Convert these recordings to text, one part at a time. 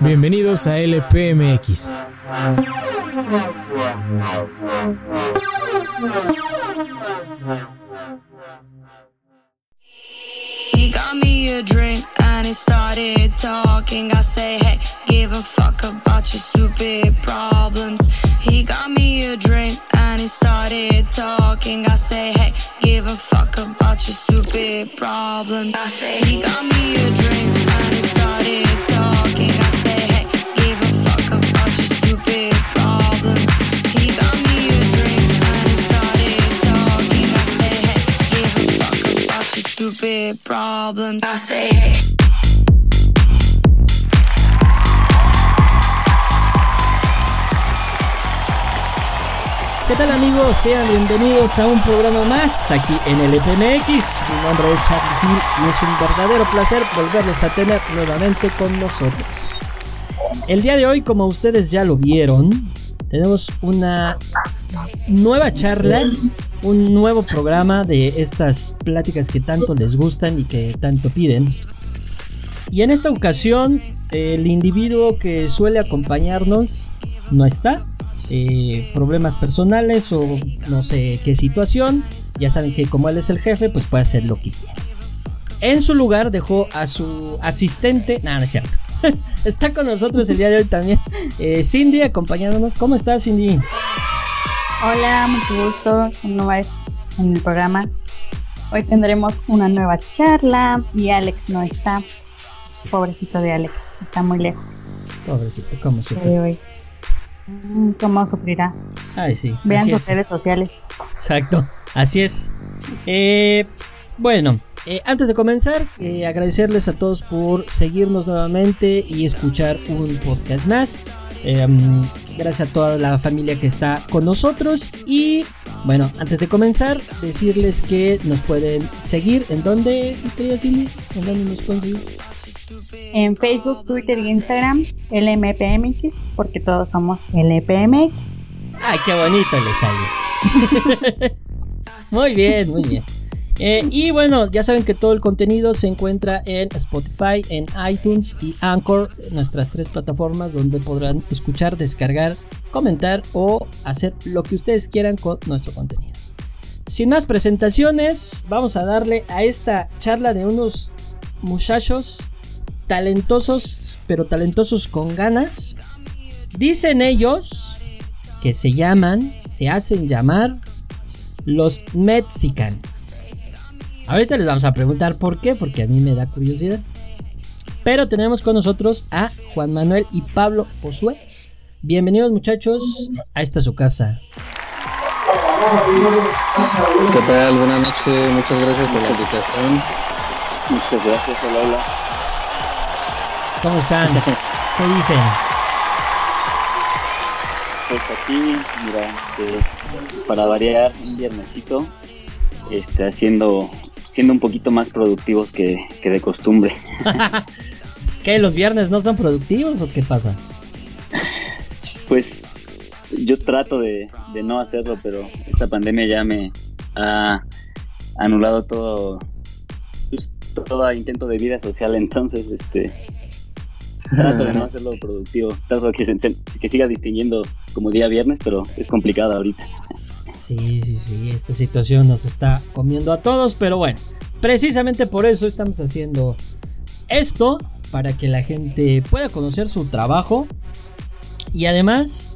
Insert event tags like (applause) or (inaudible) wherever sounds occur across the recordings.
Bienvenidos a LPMX. He got me a drink and he started talking. I say, hey, give a fuck about your stupid problems. He got me a drink and he started talking. I say, hey, about your stupid problems. I say, he got me a drink and he started talking. I say, hey, give a fuck about your stupid problems. He got me a drink and he started talking. I say, hey, give a fuck about your stupid problems. I say, hey. ¿Qué tal amigos? Sean bienvenidos a un programa más aquí en el EPMX. Mi nombre es Charlie Hill y es un verdadero placer volverlos a tener nuevamente con nosotros. El día de hoy, como ustedes ya lo vieron, tenemos una nueva charla, un nuevo programa de estas pláticas que tanto les gustan y que tanto piden. Y en esta ocasión, el individuo que suele acompañarnos no está, eh, problemas personales o no sé qué situación. Ya saben que como él es el jefe, pues puede hacer lo que quiera. En su lugar dejó a su asistente. No, no es cierto. (laughs) Está con nosotros el día de hoy también. eh, Cindy acompañándonos. ¿Cómo estás, Cindy? Hola, mucho gusto una vez en el programa. Hoy tendremos una nueva charla y Alex no está. Sí. Pobrecito de Alex, está muy lejos Pobrecito, ¿cómo se fue? hoy. Mm, ¿Cómo sufrirá? Ay, sí. Vean sus es. redes sociales. Exacto, así es. Eh, bueno, eh, antes de comenzar, eh, agradecerles a todos por seguirnos nuevamente y escuchar un podcast más. Mm, gracias a toda la familia que está con nosotros. Y bueno, antes de comenzar, decirles que nos pueden seguir. ¿En dónde, querida? ¿En dónde nos pueden seguir? En Facebook, Twitter y Instagram, LMPMX, porque todos somos LPMX. ¡Ay, qué bonito le sale! (laughs) muy bien, muy bien. Eh, y bueno, ya saben que todo el contenido se encuentra en Spotify, en iTunes y Anchor, nuestras tres plataformas donde podrán escuchar, descargar, comentar o hacer lo que ustedes quieran con nuestro contenido. Sin más presentaciones, vamos a darle a esta charla de unos muchachos talentosos, pero talentosos con ganas. Dicen ellos que se llaman, se hacen llamar los Mexican. Ahorita les vamos a preguntar por qué, porque a mí me da curiosidad. Pero tenemos con nosotros a Juan Manuel y Pablo Josué. Bienvenidos muchachos a esta su casa. ¿Qué tal? Buenas noches, muchas gracias por la invitación. Muchas gracias, hola, hola. ¿Cómo están? ¿Qué dicen? Pues aquí, mira, este, para variar un viernesito, este, haciendo, siendo un poquito más productivos que, que de costumbre. (laughs) ¿Qué? ¿Los viernes no son productivos o qué pasa? Pues yo trato de, de no hacerlo, pero esta pandemia ya me ha anulado todo, pues, todo intento de vida social, entonces, este, trato de (laughs) no hacerlo productivo, trato de que, se- que siga distinguiendo como día viernes, pero es complicado ahorita. Sí, sí, sí, esta situación nos está comiendo a todos, pero bueno, precisamente por eso estamos haciendo esto, para que la gente pueda conocer su trabajo y además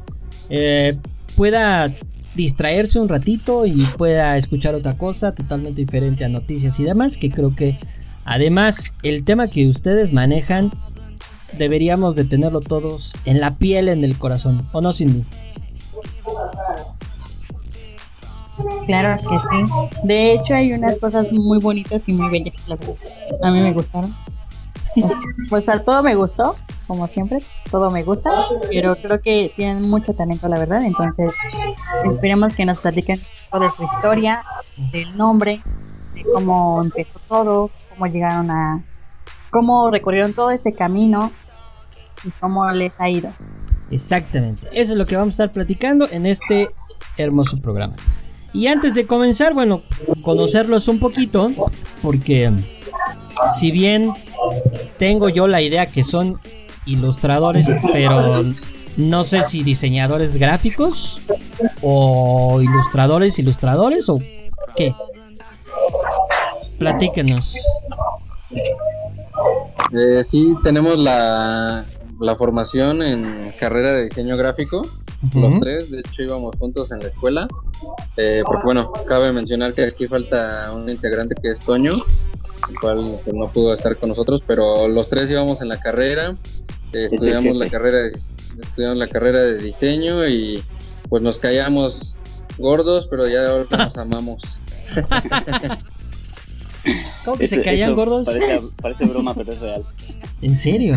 eh, pueda distraerse un ratito y pueda escuchar otra cosa totalmente diferente a noticias y demás, que creo que además el tema que ustedes manejan deberíamos de tenerlo todos en la piel, en el corazón, ¿o no, Cindy? Claro que sí. De hecho, hay unas cosas muy bonitas y muy bellas. A mí me gustaron. (laughs) Pues a todo me gustó, como siempre, todo me gusta, pero creo que tienen mucho talento, la verdad. Entonces, esperemos que nos platiquen de su historia, del nombre, de cómo empezó todo, cómo llegaron a, cómo recorrieron todo este camino y cómo les ha ido. Exactamente, eso es lo que vamos a estar platicando en este hermoso programa. Y antes de comenzar, bueno, conocerlos un poquito, porque si bien tengo yo la idea que son ilustradores, pero no sé si diseñadores gráficos o ilustradores, ilustradores o qué. Platíquenos. Eh, sí, tenemos la, la formación en carrera de diseño gráfico, los tres, de hecho íbamos juntos en la escuela, eh, porque bueno, cabe mencionar que aquí falta un integrante que es Toño, el cual pues, no pudo estar con nosotros, pero los tres íbamos en la carrera, eh, estudiamos la carrera de, estudiamos la carrera de diseño y pues nos caíamos gordos, pero ya ahora nos amamos. (laughs) ¿Cómo que Eso- se caían eso gordos? Parece, (laughs) parece broma, pero es real. ¿En serio?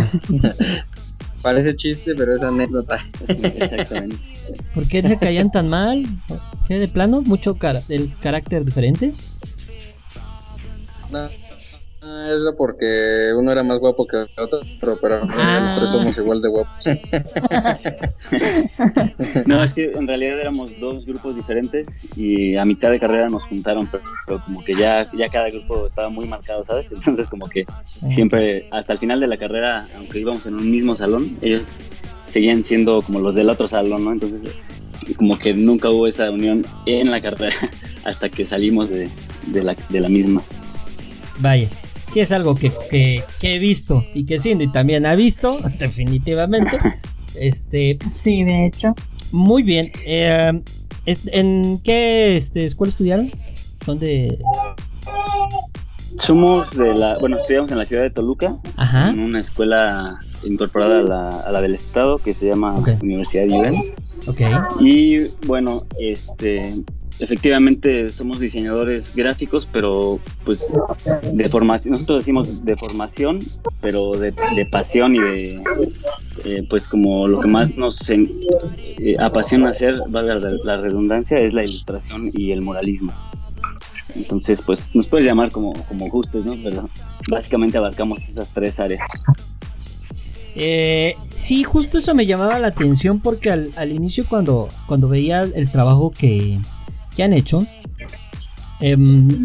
Parece chiste, pero es anécdota. Exactamente. ¿Por qué se caían tan mal? ¿Qué de plano? ¿Mucho cara el carácter diferente? No, no, era porque uno era más guapo que otro, pero no, Ah. los tres somos igual de guapos. (laughs) No, es que en realidad éramos dos grupos diferentes y a mitad de carrera nos juntaron, pero, pero como que ya, ya cada grupo estaba muy marcado, ¿sabes? (laughs) Entonces como que siempre, hasta el final de la carrera, aunque íbamos en un mismo salón, ellos seguían siendo como los del otro salón, ¿no? Entonces como que nunca hubo esa unión en la carrera (laughs) hasta que salimos de, de la, de la misma. Vaya, sí es algo que, que- que he visto y que Cindy también ha visto, (laughs) definitivamente. Este, Sí, de hecho. muy bien. eh, ¿En qué este, escuela estudiaron? Son de. Somos de la, bueno, estudiamos en la ciudad de Toluca, Ajá. en una escuela incorporada a la, a la del estado que se llama. Universidad de Nivel. Ok. Y bueno, este, efectivamente somos diseñadores gráficos, pero pues de formación, nosotros decimos de formación, pero de, pasión y de, eh, pues como lo que más nos eh, apasiona hacer, valga la, redundancia, es la ilustración y el muralismo. Entonces, pues nos puedes llamar como, como gustes, ¿no? Pero básicamente abarcamos esas tres áreas. Eh, sí, justo eso me llamaba la atención porque al, al inicio cuando, cuando veía el trabajo que, que han hecho, em,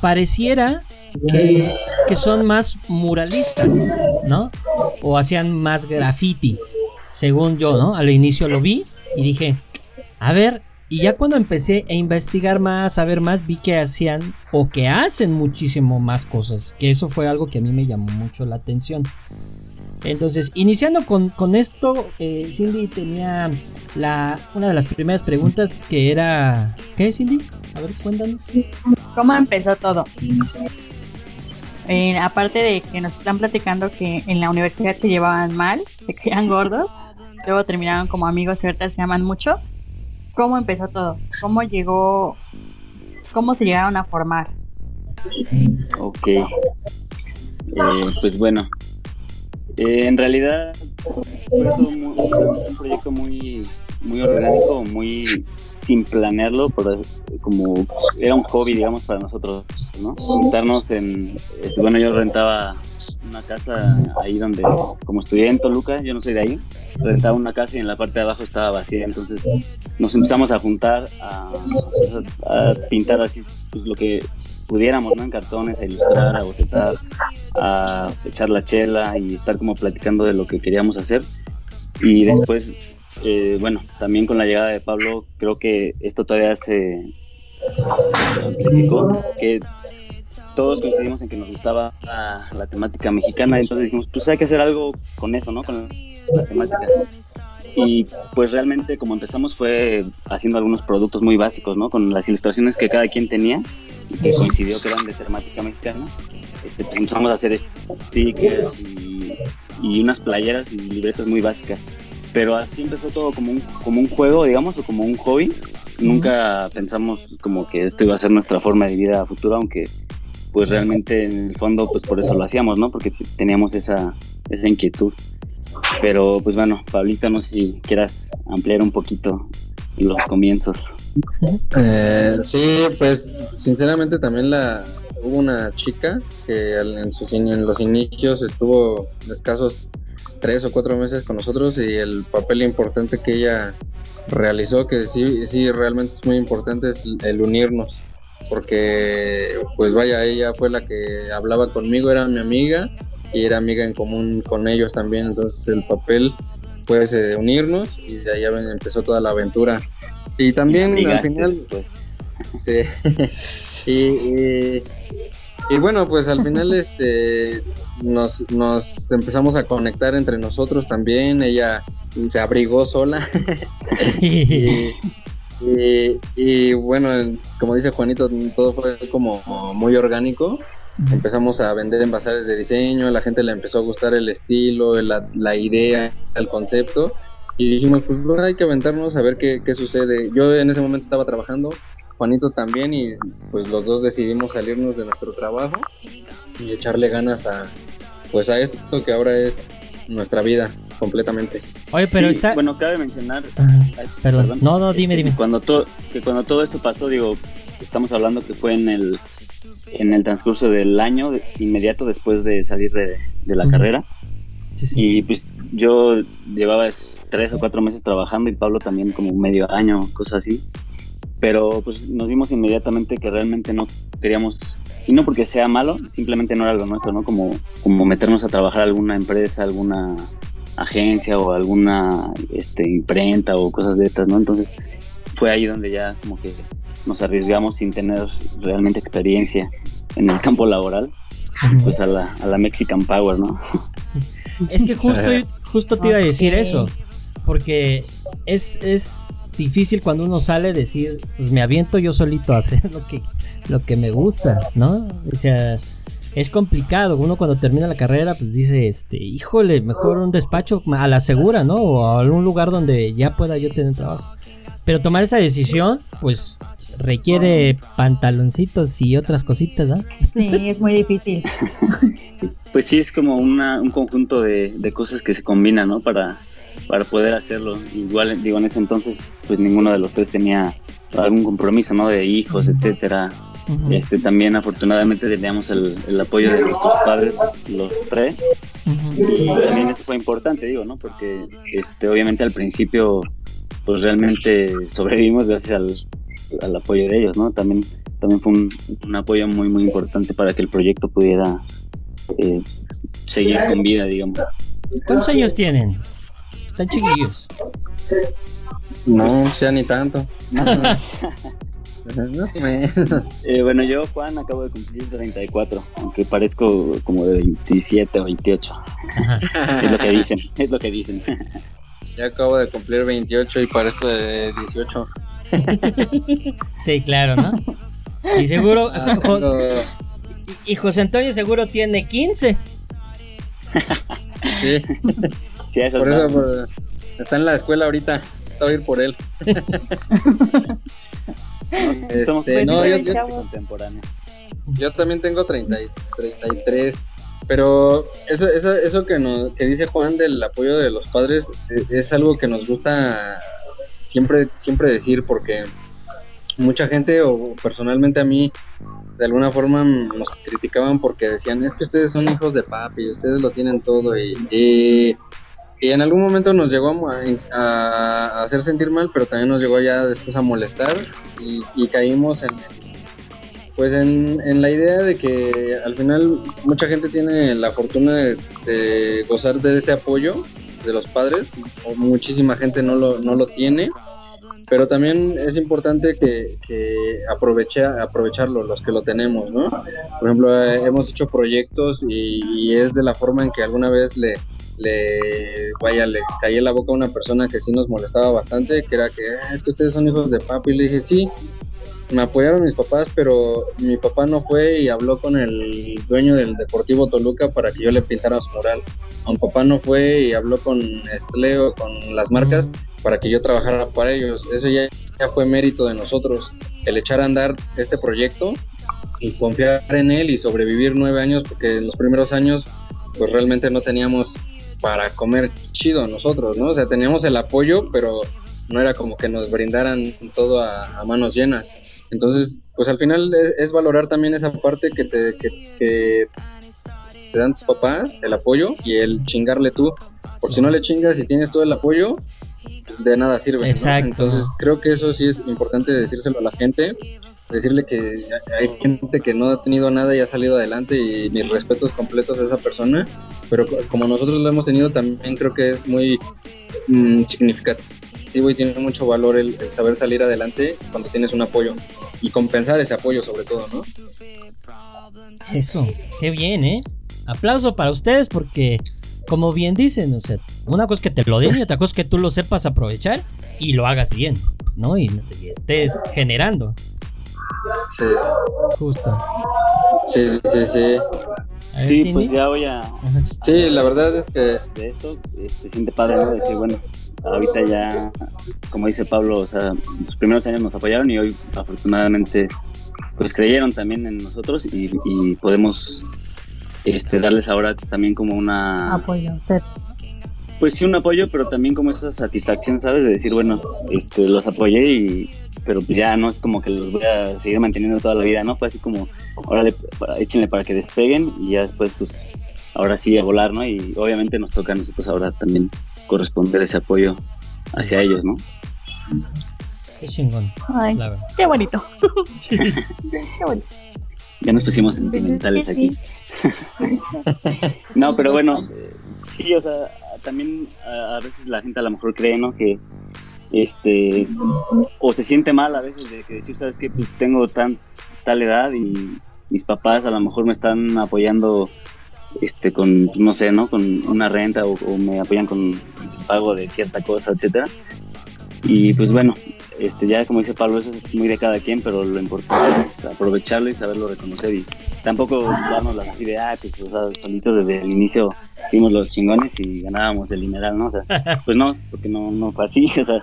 pareciera que, que son más muralistas, ¿no? O hacían más graffiti, según yo, ¿no? Al inicio lo vi y dije, a ver, y ya cuando empecé a investigar más, a ver más, vi que hacían o que hacen muchísimo más cosas, que eso fue algo que a mí me llamó mucho la atención. Entonces, iniciando con, con esto, eh, Cindy tenía la, una de las primeras preguntas que era... ¿Qué, Cindy? A ver, cuéntanos. ¿Cómo empezó todo? Eh, aparte de que nos están platicando que en la universidad se llevaban mal, se caían gordos, luego terminaron como amigos y ahorita se aman mucho. ¿Cómo empezó todo? ¿Cómo llegó? ¿Cómo se llegaron a formar? Ok. Eh, pues bueno. Eh, en realidad fue un proyecto muy, muy orgánico, muy sin planearlo, pero como era un hobby, digamos, para nosotros, ¿no? Juntarnos en, este, bueno, yo rentaba una casa ahí donde, como estudié en Toluca, yo no soy de ahí, rentaba una casa y en la parte de abajo estaba vacía, entonces nos empezamos a juntar a, a pintar así pues, lo que pudiéramos. En cartones, a ilustrar, a bocetar, a echar la chela y estar como platicando de lo que queríamos hacer. Y después, eh, bueno, también con la llegada de Pablo, creo que esto todavía se amplificó, que todos coincidimos en que nos gustaba la temática mexicana, entonces dijimos, pues hay que hacer algo con eso, ¿no? Con la temática. Y pues realmente como empezamos fue haciendo algunos productos muy básicos, ¿no? Con las ilustraciones que cada quien tenía, que coincidió que eran de temática mexicana. Este, pues empezamos a hacer stickers y, y unas playeras y libretas muy básicas. Pero así empezó todo como un, como un juego, digamos, o como un hobby. Nunca pensamos como que esto iba a ser nuestra forma de vida futura, aunque pues realmente en el fondo pues por eso lo hacíamos, ¿no? Porque teníamos esa, esa inquietud. Pero pues bueno, Pablito, no sé si quieras ampliar un poquito los comienzos. Eh, sí, pues sinceramente también la hubo una chica que en, sus, en los inicios estuvo escasos tres o cuatro meses con nosotros y el papel importante que ella realizó, que sí, sí realmente es muy importante, es el unirnos. porque pues vaya, ella fue la que hablaba conmigo, era mi amiga y era amiga en común con ellos también, entonces el papel fue ese, unirnos y de ahí empezó toda la aventura. Y también al final... pues (laughs) Sí. y, bueno, pues al final (laughs) este nos, nos empezamos a conectar entre nosotros también. Ella se abrigó sola. (laughs) y, bueno, como dice Juanito, todo fue como muy orgánico. Empezamos a vender en bazares de diseño, a la gente le empezó a gustar el estilo, la, la idea, el concepto. Y dijimos, pues bueno, hay que aventarnos a ver qué, qué sucede. Yo en ese momento estaba trabajando, Juanito también y pues los dos decidimos salirnos de nuestro trabajo y echarle ganas a pues a esto que ahora es nuestra vida completamente. Oye, pero está bueno, cabe mencionar perdón. No, no, dime, dime. Cuando todo que cuando todo esto pasó, digo, estamos hablando que fue en el en el transcurso del año inmediato después de salir de, la carrera. Sí, sí. Y pues yo llevaba tres o cuatro meses trabajando y Pablo también como medio año, cosas así pero pues nos dimos inmediatamente que realmente no queríamos, y no porque sea malo, simplemente no era algo nuestro, ¿no? Como, como meternos a trabajar a alguna empresa, alguna agencia o alguna este, imprenta o cosas de estas, ¿no? Entonces fue ahí donde ya como que nos arriesgamos sin tener realmente experiencia en el campo laboral, pues a la, a la Mexican Power, ¿no? Es que justo, justo te iba a decir eso, porque es, es difícil cuando uno sale decir, pues me aviento yo solito a hacer lo que, lo que me gusta, ¿no? O sea, es complicado. Uno cuando termina la carrera, pues dice, este, híjole, mejor un despacho a la segura, ¿no? O a algún lugar donde ya pueda yo tener trabajo. Pero tomar esa decisión, pues requiere pantaloncitos y otras cositas, ¿no? Sí, es muy difícil. Pues sí, es como una, un conjunto de, de cosas que se combinan, ¿no? Para, para poder hacerlo. Igual, digo, en ese entonces, pues ninguno de los tres tenía algún compromiso, ¿no? De hijos, etcétera. Este, también afortunadamente teníamos el, apoyo de nuestros padres, los tres. Y también eso fue importante, digo, ¿no? Porque este, obviamente al principio, pues realmente sobrevivimos gracias al, al apoyo de ellos, ¿no? También, también fue un, un, apoyo muy, muy importante para que el proyecto pudiera eh, seguir con vida, digamos. ¿Cuántos años tienen? Están chiquillos. No, sea ni tanto. (laughs) Eh, bueno, yo, Juan, acabo de cumplir 34, aunque parezco como de 27 o 28. es lo que dicen, es lo que dicen. Ya acabo de cumplir 28 y parezco de 18. sí, claro, ¿no? Y seguro, ah, y, José Antonio seguro tiene 15. sí por eso pues, está en la escuela ahorita. Está a ir por él. Somos este, no, yo, contemporáneos. Yo también tengo 30, 33. Pero eso, eso, eso que, nos, que dice Juan del apoyo de los padres eh, es, algo que nos gusta siempre, siempre decir porque mucha gente o personalmente a mí de alguna forma nos criticaban porque decían es que ustedes son hijos de papi, ustedes lo tienen todo y y en algún momento nos llegó a, hacer sentir mal, pero también nos llegó ya después a molestar y, caímos en, pues en, la idea de que al final mucha gente tiene la fortuna de, gozar de ese apoyo de los padres, o muchísima gente no lo, no lo tiene, pero también es importante que, que aproveche, aprovecharlo los que lo tenemos, ¿no? Por ejemplo, eh, hemos hecho proyectos y, es de la forma en que alguna vez le, le vaya, le caí en la boca a una persona que sí nos molestaba bastante, que era que ah, es que ustedes son hijos de papi, y le dije sí, me apoyaron mis papás, pero mi papá no fue y habló con el dueño del Deportivo Toluca para que yo le pintara su mural. Mi papá no fue y habló con Estleo, con las marcas, para que yo trabajara para ellos. Eso ya, ya fue mérito de nosotros, el echar a andar este proyecto y confiar en él y sobrevivir nueve años, porque en los primeros años pues realmente no teníamos para comer chido nosotros, ¿no? O sea, teníamos el apoyo, pero no era como que nos brindaran todo a, manos llenas. Entonces, pues al final es, valorar también esa parte que te, que, te dan tus papás, el apoyo y el chingarle tú. Porque si no le chingas y tienes todo el apoyo, pues de nada sirve. Exacto. Entonces creo que eso sí es importante decírselo a la gente decirle que hay gente que no ha tenido nada y ha salido adelante y mis respetos completos a esa persona, pero como nosotros lo hemos tenido también creo que es muy mm, significativo y tiene mucho valor el, el saber salir adelante cuando tienes un apoyo y compensar ese apoyo sobre todo, ¿no? Eso, qué bien, ¿eh? Aplauso para ustedes porque, como bien dicen, o sea, una cosa es que te lo den y otra cosa es que tú lo sepas aprovechar y lo hagas bien, ¿no? Y, y estés generando. Sí, Justo. sí, sí, sí. Sí, Cindy. pues ya voy a, Ajá. Sí, la verdad es que de eso, eh, se siente padre, ¿no? Decir, bueno, ahorita ya, como dice Pablo, o sea, los primeros años nos apoyaron y hoy pues, afortunadamente pues creyeron también en nosotros y, y podemos este, darles ahora también como una, Apoyo a usted. pues sí un apoyo, pero también como esa satisfacción, ¿sabes? De decir, bueno, este, los apoyé y, pero pues ya no es como que los voy a seguir manteniendo toda la vida, ¿no? Fue así como, órale, échenle para que despeguen y ya después pues ahora sí a volar, ¿no? Y obviamente nos toca a nosotros ahora también corresponder ese apoyo hacia ellos, ¿no? Qué chingón, Ay, la verdad. qué bonito. (laughs) Sí. Qué bonito. Ya nos pusimos Pues es que sentimentales aquí. (laughs) No, pero bueno, sí, o sea, también a, a veces la gente a lo mejor cree, ¿no? Que este o se siente mal a veces de que decir, sabes que pues, tengo tan tal edad y mis papás a lo mejor me están apoyando este con pues, no sé, ¿no? Con una renta o, o me apoyan con pago de cierta cosa, etcétera. Y pues bueno, este ya como dice Pablo, eso es muy de cada quien, pero lo importante es aprovecharlo y saberlo reconocer y tampoco darnos las así de, ah, pues, o sea, solitos desde el inicio fuimos los chingones y ganábamos el dineral, ¿no? O sea, (laughs) pues no, porque no, no fue así, (laughs) o sea,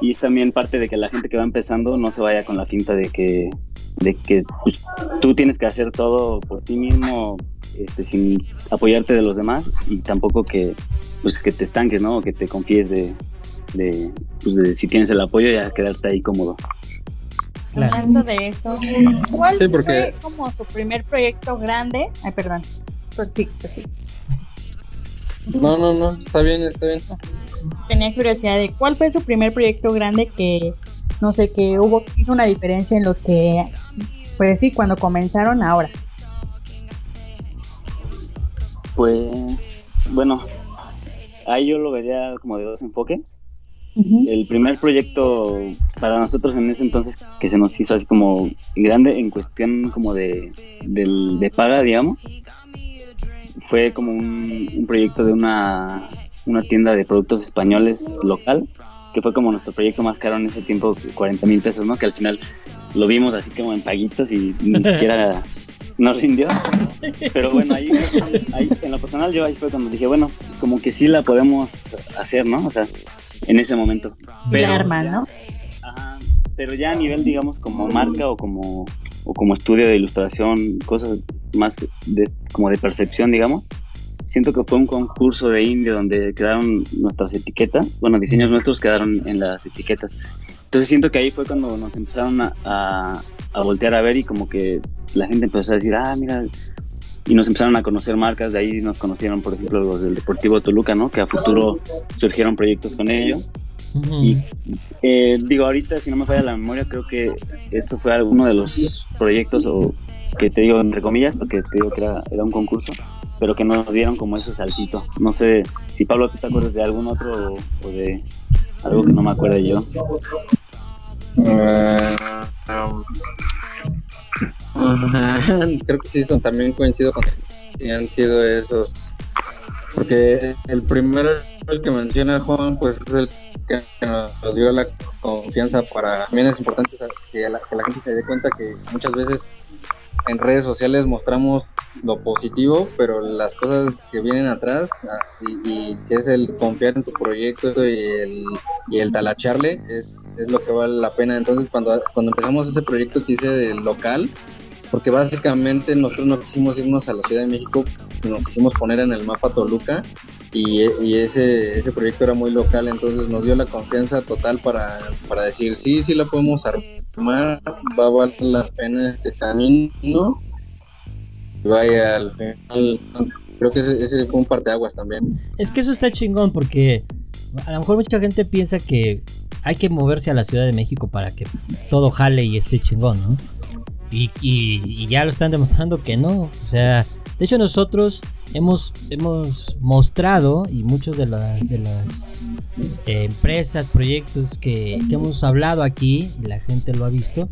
y es también parte de que la gente que va empezando no se vaya con la finta de que, de que pues, tú tienes que hacer todo por ti mismo, este, sin apoyarte de los demás y tampoco que, pues, que te estanques, ¿no? O que te confíes de, de, pues, de si tienes el apoyo ya quedarte ahí cómodo. Claro. Hablando de eso, ¿cuál Sí, porque- fue como su primer proyecto grande? Ay, perdón. Pues sí, pues sí. no, no, no, está bien, está bien. Tenía curiosidad de cuál fue su primer proyecto grande que, no sé, que hubo, hizo una diferencia en lo que, pues sí, cuando comenzaron ahora. Pues, bueno, ahí yo lo vería como de dos enfoques. El primer proyecto para nosotros en ese entonces que se nos hizo así como grande en cuestión como de, del- de paga, digamos, fue como un, un proyecto de una, una tienda de productos españoles local, que fue como nuestro proyecto más caro en ese tiempo, 40 mil pesos, ¿no? Que al final lo vimos así como en paguitos y ni (laughs) siquiera nos rindió. Pero bueno, ahí, ahí en lo personal yo ahí fue cuando dije, bueno, pues como que sí la podemos hacer, ¿no? O sea, en ese momento. Pero La arman, ya- ¿no? Ajá, pero ya a nivel, digamos, como marca o como, o como estudio de ilustración, cosas más de, como de percepción, digamos. Siento que fue un concurso de indie donde quedaron nuestras etiquetas, bueno, diseños nuestros quedaron en las etiquetas. Entonces siento que ahí fue cuando nos empezaron a, a, a voltear a ver y como que la gente empezó a decir, ah, mira, y nos empezaron a conocer marcas, de ahí nos conocieron, por ejemplo, los del Deportivo Toluca, ¿no? Que a futuro surgieron proyectos con ellos. Y eh, digo, ahorita, si no me falla la memoria, creo que eso fue alguno de los proyectos, o que te digo entre comillas, porque te digo que era, era un concurso, pero que nos dieron como ese saltito. No sé si Pablo, ¿tú te acuerdas de algún otro o, o de algo que no me acuerdo yo? Eh, um, creo que sí, son, también coincido con sí han sido esos. Porque el primero el que menciona Juan, pues es el que nos dio la confianza para. También es importante que que la gente se dé cuenta que muchas veces en redes sociales mostramos lo positivo, pero las cosas que vienen atrás ah, y, que es el confiar en tu proyecto y el, y el talacharle es, lo que vale la pena. Entonces cuando, cuando empezamos ese proyecto que hice del local, porque básicamente nosotros no quisimos irnos a la Ciudad de México, sino quisimos poner en el mapa Toluca y, y ese, ese proyecto era muy local, entonces nos dio la confianza total para, para decir, sí, sí la podemos armar, va a valer la pena este camino. Vaya, al final, creo que ese, ese fue un parteaguas también. Es que eso está chingón porque a lo mejor mucha gente piensa que hay que moverse a la Ciudad de México para que todo jale y esté chingón, ¿no? Y- y ya lo están demostrando que no. O sea, de hecho nosotros hemos, hemos mostrado y muchos de, la- de las eh, empresas, proyectos que, hemos hablado aquí y la gente lo ha visto,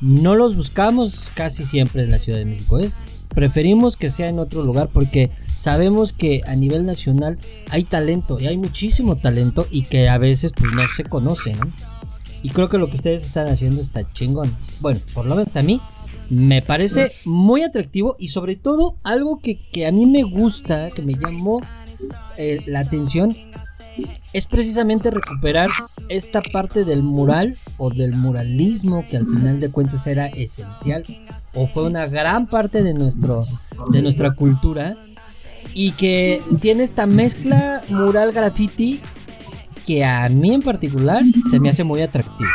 no los buscamos casi siempre en la Ciudad de México. ¿es? Preferimos que sea en otro lugar porque sabemos que a nivel nacional hay talento y hay muchísimo talento y que a veces pues no se conoce, ¿no? Y creo que lo que ustedes están haciendo está chingón. Bueno, por lo menos a mí me parece muy atractivo y sobre todo algo que, que a mí me gusta, que me llamó eh, la atención, es precisamente recuperar esta parte del mural o del muralismo que al final de cuentas era esencial o fue una gran parte de nuestro de nuestra cultura y que tiene esta mezcla mural graffiti que a mí en particular se me hace muy atractivo.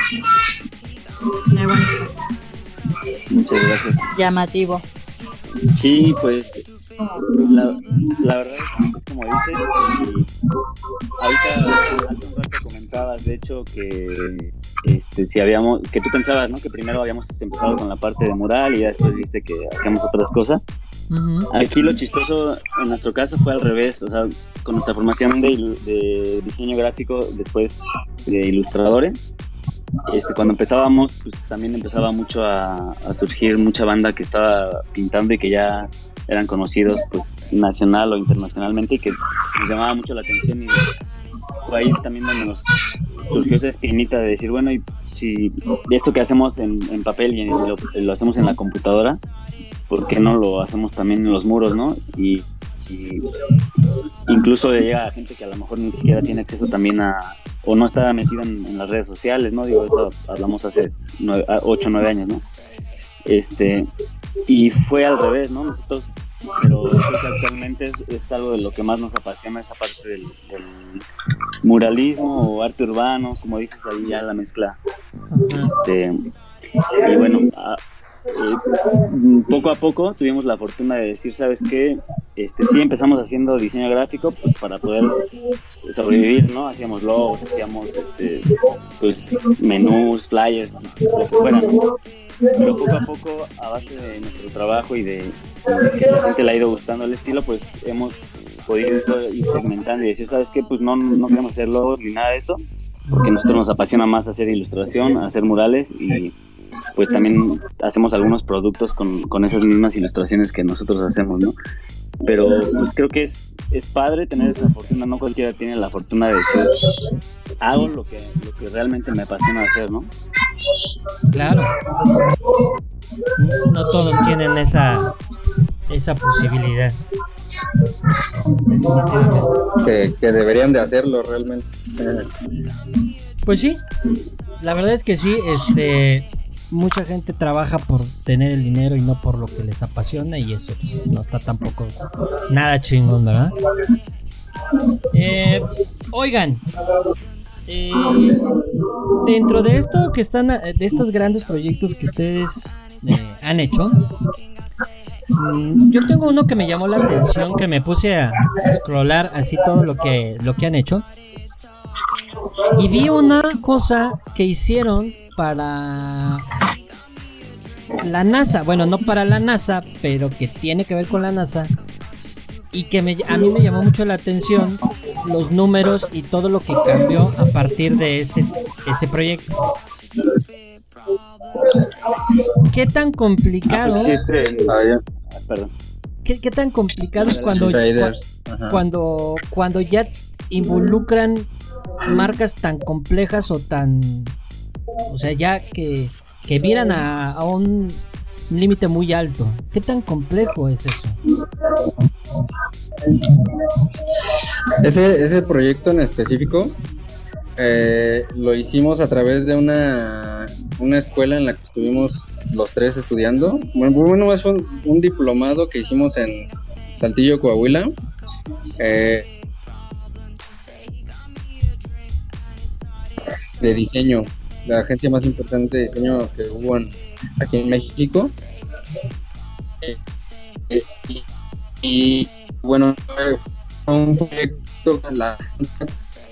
Muchas gracias. Llamativo. Sí, pues la, la verdad es como dices, y ahorita hace un rato comentabas, de hecho, que este si habíamos, que tú pensabas, ¿no? Que primero habíamos empezado con la parte de mural y ya después viste que hacíamos otras cosas. Aquí lo chistoso en nuestro caso fue al revés, o sea, con nuestra formación de, de diseño gráfico, después de ilustradores, este, cuando empezábamos, pues también empezaba mucho a, surgir mucha banda que estaba pintando y que ya eran conocidos, pues nacional o internacionalmente y que nos llamaba mucho la atención y fue ahí también donde nos surgió esa espinita de decir, bueno, y si esto que hacemos en, en papel y lo, lo hacemos en la computadora, ¿por qué no lo hacemos también en los muros, no? Y, y incluso llega gente que a lo mejor ni siquiera tiene acceso también a, o no está metida en, en las redes sociales, ¿no? Digo, eso hablamos hace 8 o 9 años, ¿no? Este, y fue al revés, ¿no? Nosotros, pero creo que actualmente es, es algo de lo que más nos apasiona, esa parte del, del muralismo o arte urbano, como dices ahí ya la mezcla este, y bueno, a- eh, poco a poco tuvimos la fortuna de decir, ¿sabes qué? Este, sí empezamos haciendo diseño gráfico pues para poder sobrevivir, ¿no? Hacíamos logos, hacíamos este, pues, menús, flyers, lo que fuera, ¿no? Pero poco a poco, a base de nuestro trabajo y de, que la gente le ha ido gustando el estilo, pues hemos podido ir segmentando y decir, ¿sabes qué? Pues no, no queremos hacer logos ni nada de eso, porque a nosotros nos apasiona más hacer ilustración, hacer murales y pues también hacemos algunos productos con, con esas mismas ilustraciones que nosotros hacemos, ¿no? Pero pues creo que es, es padre tener esa fortuna, no cualquiera tiene la fortuna de decir, hago lo que, lo que realmente me apasiona hacer, ¿no? Claro. No todos tienen esa esa posibilidad. Definitivamente. Que, que deberían de hacerlo realmente. Pues sí, la verdad es que sí, este mucha gente trabaja por tener el dinero y no por lo que les apasiona y eso pues, no está tampoco nada chingón, ¿verdad? Eh, oigan, eh, dentro de esto que están, de estos grandes proyectos que ustedes eh, han hecho, mm, yo tengo uno que me llamó la atención, que me puse a scrollar así todo lo que, lo que han hecho. Y vi una cosa que hicieron para la NASA. Bueno, no para la NASA, pero que tiene que ver con la NASA. Y que me- a mí me llamó mucho la atención los números y todo lo que cambió a partir de ese, ese proyecto. ¿Qué tan complicado? Ah, ya. ah, perdón. ¿Qué, qué tan complicado es cuando, cuando, cuando ya involucran marcas tan complejas o tan. O sea, ya que, que miran a, a un límite muy alto. ¿Qué tan complejo es eso? Ese, ese proyecto en específico eh, lo hicimos a través de una, una escuela en la que estuvimos los tres estudiando. Bueno, bueno un, un diplomado que hicimos en Saltillo, Coahuila. Eh, de diseño, la agencia más importante de diseño que hubo en- aquí en México. Eh, y, y, bueno, fue un proyecto la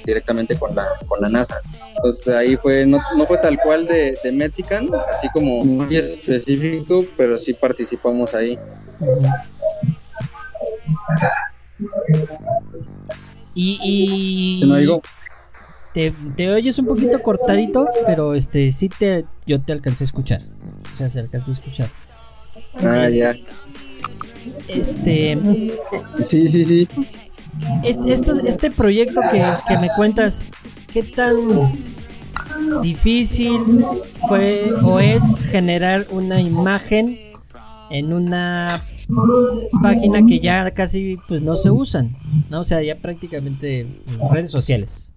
directamente con la, con la NASA. Entonces ahí fue, no, no fue tal cual de, de Mexican, así como muy específico, pero sí participamos ahí. Y, y ¿Se me oigo? Te, te oyes un poquito cortadito, pero este sí te yo te alcancé a escuchar. O sea, se alcanzó a escuchar. Ah, ya. Este, Sí, sí, sí. este, esto- este proyecto que, que me cuentas, ¿qué tan difícil fue o es generar una imagen en una página que ya casi pues no se usan, ¿no? O sea, ya prácticamente en redes sociales.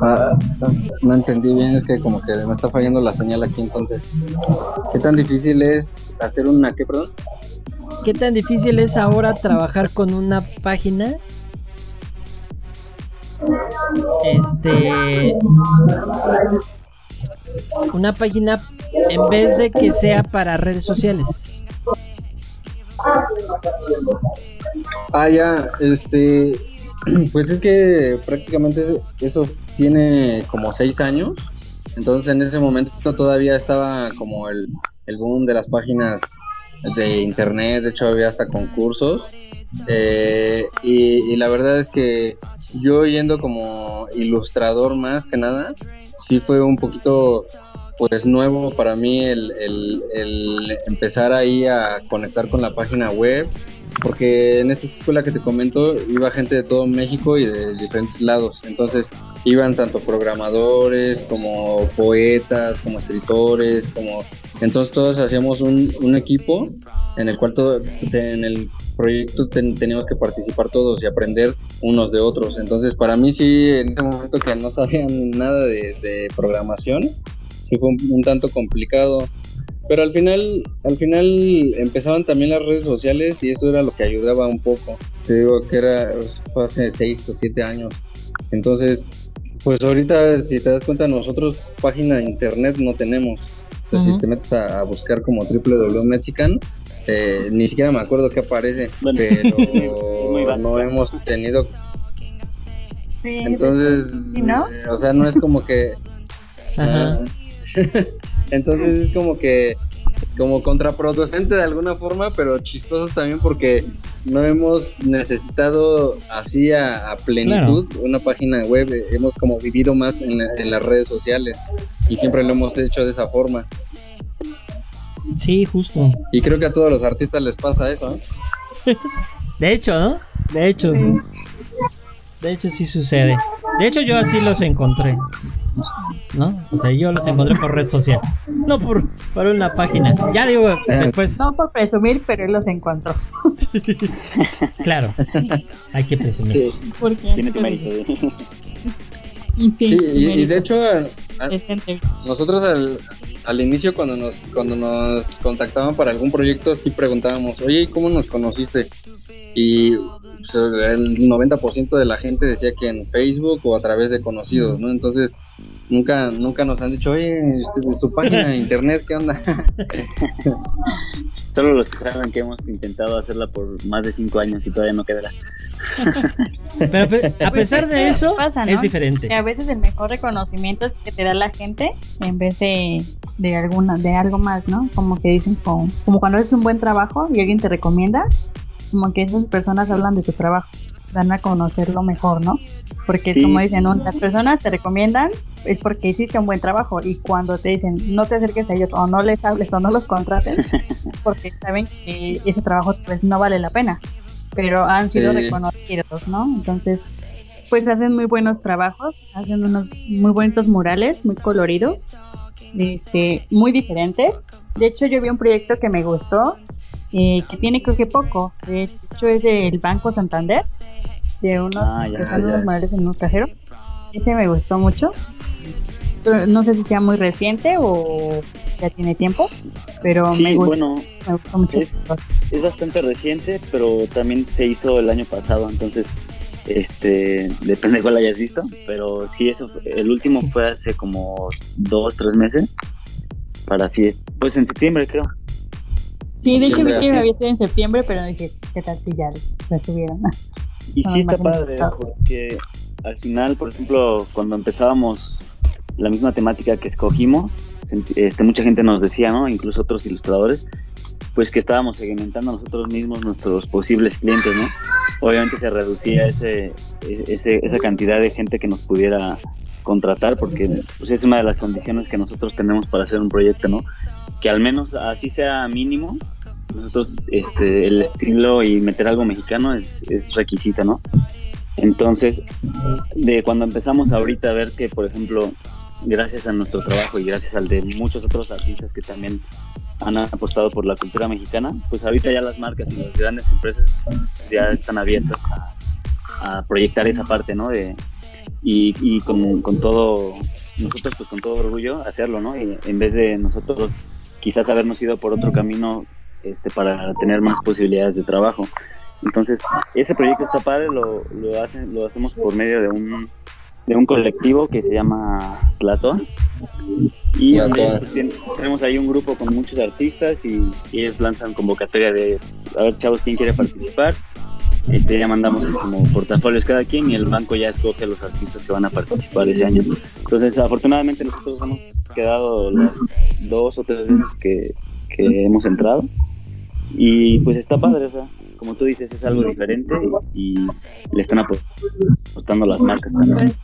Ah, no entendí bien, es que como que me está fallando la señal aquí entonces. ¿Qué tan difícil es hacer una, qué, perdón? ¿Qué tan difícil es ahora trabajar con una página? Este. Una página en vez de que sea para redes sociales. Ah, ya, este, (clears throat) pues es que prácticamente eso- tiene como seis años, entonces en ese momento todavía estaba como el, el boom de las páginas de internet, de hecho había hasta concursos, eh, y, y la verdad es que yo yendo como ilustrador más que nada, sí fue un poquito pues nuevo para mí el, el- el empezar ahí a conectar con la página web porque en esta escuela que te comento iba gente de todo México y de diferentes lados. Entonces iban tanto programadores como poetas, como escritores, como... Entonces todos hacíamos un, un equipo en el cual todo, en el proyecto ten- teníamos que participar todos y aprender unos de otros. Entonces para mí sí, en ese momento que no sabían nada de, de programación, sí fue un, un tanto complicado. Pero al final, al final empezaban también las redes sociales y eso era lo que ayudaba un poco. Te digo que era, fue hace seis o siete años. Entonces, pues ahorita si te das cuenta, nosotros página de internet no tenemos. O sea, Ujú. si te metes a, a buscar como www.mexican, eh, ni siquiera me acuerdo qué aparece, Bueno, pero (laughs) no hemos tenido Sí, entonces, ¿no? eh, o sea, no es como que. Ajá. Ah, (laughs) Entonces es como que. Como contraproducente de alguna forma, pero chistoso también porque no hemos necesitado así a, a plenitud una página web. Hemos como vivido más en, la- en las redes sociales y siempre lo hemos hecho de esa forma. Sí, justo. Y creo que a todos los artistas les pasa eso. ¿eh? (laughs) De hecho, ¿no? De hecho. De hecho sí sucede. De hecho yo así los encontré. ¿No? O sea, yo los encontré por red social. No por, por una página. Ya digo, después, No por presumir, pero él los encontró. (laughs) claro. Hay que presumir. Sí, Porque Tiene su mérito. ¿eh? Sí, y, de hecho, a- a- Es gente. Nosotros al, al inicio cuando nos cuando nos contactaban para algún proyecto sí preguntábamos, oye, ¿y cómo nos conociste? Y pues, el 90% de la gente decía que en Facebook o a través de conocidos, ¿no? Entonces nunca nunca nos han dicho, oye, su página de internet, ¿qué onda? (laughs) Solo los que saben que hemos intentado hacerla por más de cinco años y todavía no quedará. (laughs) Pero pe- a pesar de eso, Pasa, ¿no? es diferente. Que a veces el mejor reconocimiento es que te da la gente en vez de, de alguna de algo más, ¿no? Como que dicen como, como cuando haces un buen trabajo y alguien te recomienda, como que esas personas hablan de tu trabajo, dan a conocerlo mejor, ¿no? Porque Sí. como dicen, las personas te recomiendan es porque hiciste un buen trabajo y cuando te dicen no te acerques a ellos o no les hables o no los contrates, (laughs) es porque saben que ese trabajo pues no vale la pena, pero han sido Sí. reconocidos, ¿no? Entonces pues hacen muy buenos trabajos, hacen unos muy bonitos murales, muy coloridos, este, muy diferentes. De hecho, yo vi un proyecto que me gustó, eh, que tiene creo que poco. De hecho, es del Banco Santander, de unos, Ah, ya, que unos murales en un cajero. Ese me gustó mucho. No sé si sea muy reciente o ya tiene tiempo, pero Sí, me, gustó, bueno, me gustó mucho. es, es bastante reciente, pero también se hizo el año pasado, entonces este depende de cuál hayas visto, pero sí eso el último fue hace como dos, tres meses para fiesta, pues en septiembre creo. Sí, de hecho vi que me había sido en septiembre, pero dije, ¿qué tal si ya la subieron? Y (laughs) Son sí está padre, resultados. porque al final, por ejemplo, cuando empezábamos la misma temática que escogimos, este, mucha gente nos decía, ¿no? Incluso otros ilustradores, pues que estábamos segmentando nosotros mismos nuestros posibles clientes, ¿no? Obviamente se reducía ese, ese, esa cantidad de gente que nos pudiera contratar, porque pues, es una de las condiciones que nosotros tenemos para hacer un proyecto, ¿no? Que al menos así sea mínimo, nosotros este, el estilo y meter algo mexicano es, es requisito, ¿no? Entonces, de cuando empezamos ahorita a ver que, por ejemplo, gracias a nuestro trabajo y gracias al de muchos otros artistas que también han apostado por la cultura mexicana, pues ahorita ya las marcas y las grandes empresas ya están abiertas a, a proyectar esa parte, ¿no? De, y y con, con todo, nosotros pues con todo orgullo hacerlo, ¿no? Y en vez de nosotros quizás habernos ido por otro camino este, para tener más posibilidades de trabajo. Entonces, ese proyecto está padre, lo, lo, hacen, lo hacemos por medio de un, de un colectivo que se llama Platón. Y donde, pues, tenemos ahí un grupo con muchos artistas y, y ellos lanzan convocatoria de, a ver chavos, ¿quién quiere participar? Este, ya mandamos como portafolios cada quien y el banco ya escoge a los artistas que van a participar ese año. Entonces, afortunadamente nosotros hemos quedado las dos o tres veces que, que hemos entrado y pues está padre, o sea, como tú dices, es algo diferente y le están apo- aportando las marcas también. Pues,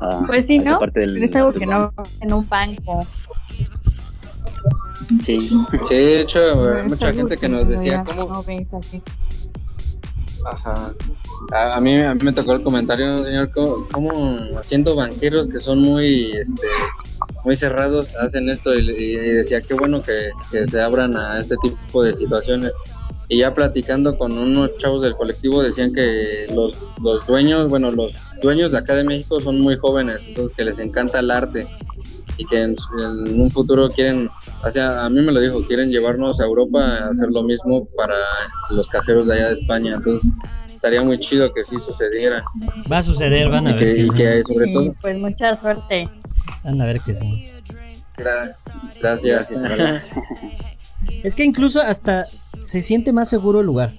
a- pues sí, a esa ¿no? parte del- es algo que no en un banco. Sí, Sí, de hecho, no es mucha gente que nos decía, ¿cómo? No ves así. Ajá. A, a mí, a mí me tocó el comentario, señor, ¿cómo, siendo banqueros que son muy, este, muy cerrados hacen esto? Y, decía, qué bueno que, que se abran a este tipo de situaciones. Y ya platicando con unos chavos del colectivo decían que los, los dueños, bueno, los dueños de acá de México son muy jóvenes, entonces que les encanta el arte y que en un futuro quieren, o sea, a mí me lo dijo, quieren llevarnos a Europa a hacer lo mismo para los cajeros de allá de España, entonces estaría muy chido que sí sucediera Va a suceder, van a y ver. que, Que y sí. que sobre Sí, todo, pues mucha suerte. Van a ver que sí. gra- gracias. Gracias. (laughs) Es que incluso hasta se siente más seguro el lugar.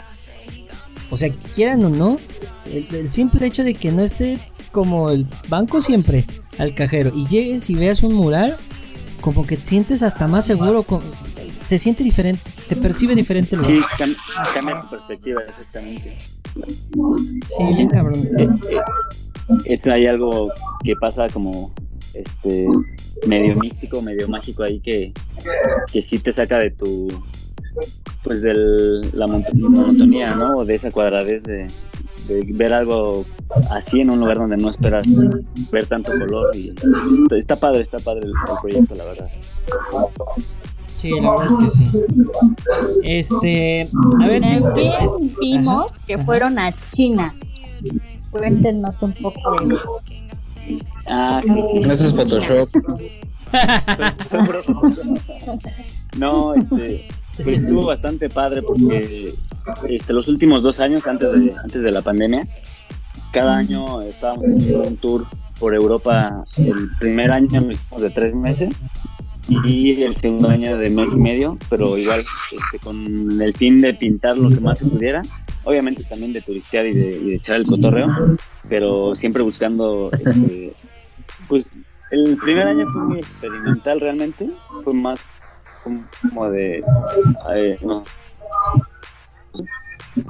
O sea, quieran o no, el, el simple hecho de que no esté como el banco siempre al cajero y llegues y veas un mural, como que te sientes hasta más seguro. con- se siente diferente, se percibe diferente el sí, lugar. cam- cambia tu perspectiva, exactamente. Sí, bien cabrón. Eh, eh, es hay algo que pasa como este medio místico, medio mágico ahí que, que sí te saca de tu pues de la mon- monotonía, ¿no? O de esa cuadradez de, de ver algo así en un lugar donde no esperas ver tanto color y está, está padre, está padre el, el proyecto, la verdad. Sí, la verdad es que sí. Este, a ver si También vimos Ajá, que ajá. fueron a China. Cuéntenos un poco de eso. Ah, sí, sí. Eso es Photoshop. (laughs) No, este, pues estuvo bastante padre porque este, los últimos dos años antes de, antes de la pandemia, cada año estábamos haciendo un tour por Europa. El primer año lo hicimos de tres meses y el segundo año de mes y medio, pero igual este, con el fin de pintar lo que más se pudiera. Obviamente también de turistear y de, y de echar el cotorreo, pero siempre buscando este, pues el primer año fue muy experimental realmente, fue más como de eh, no,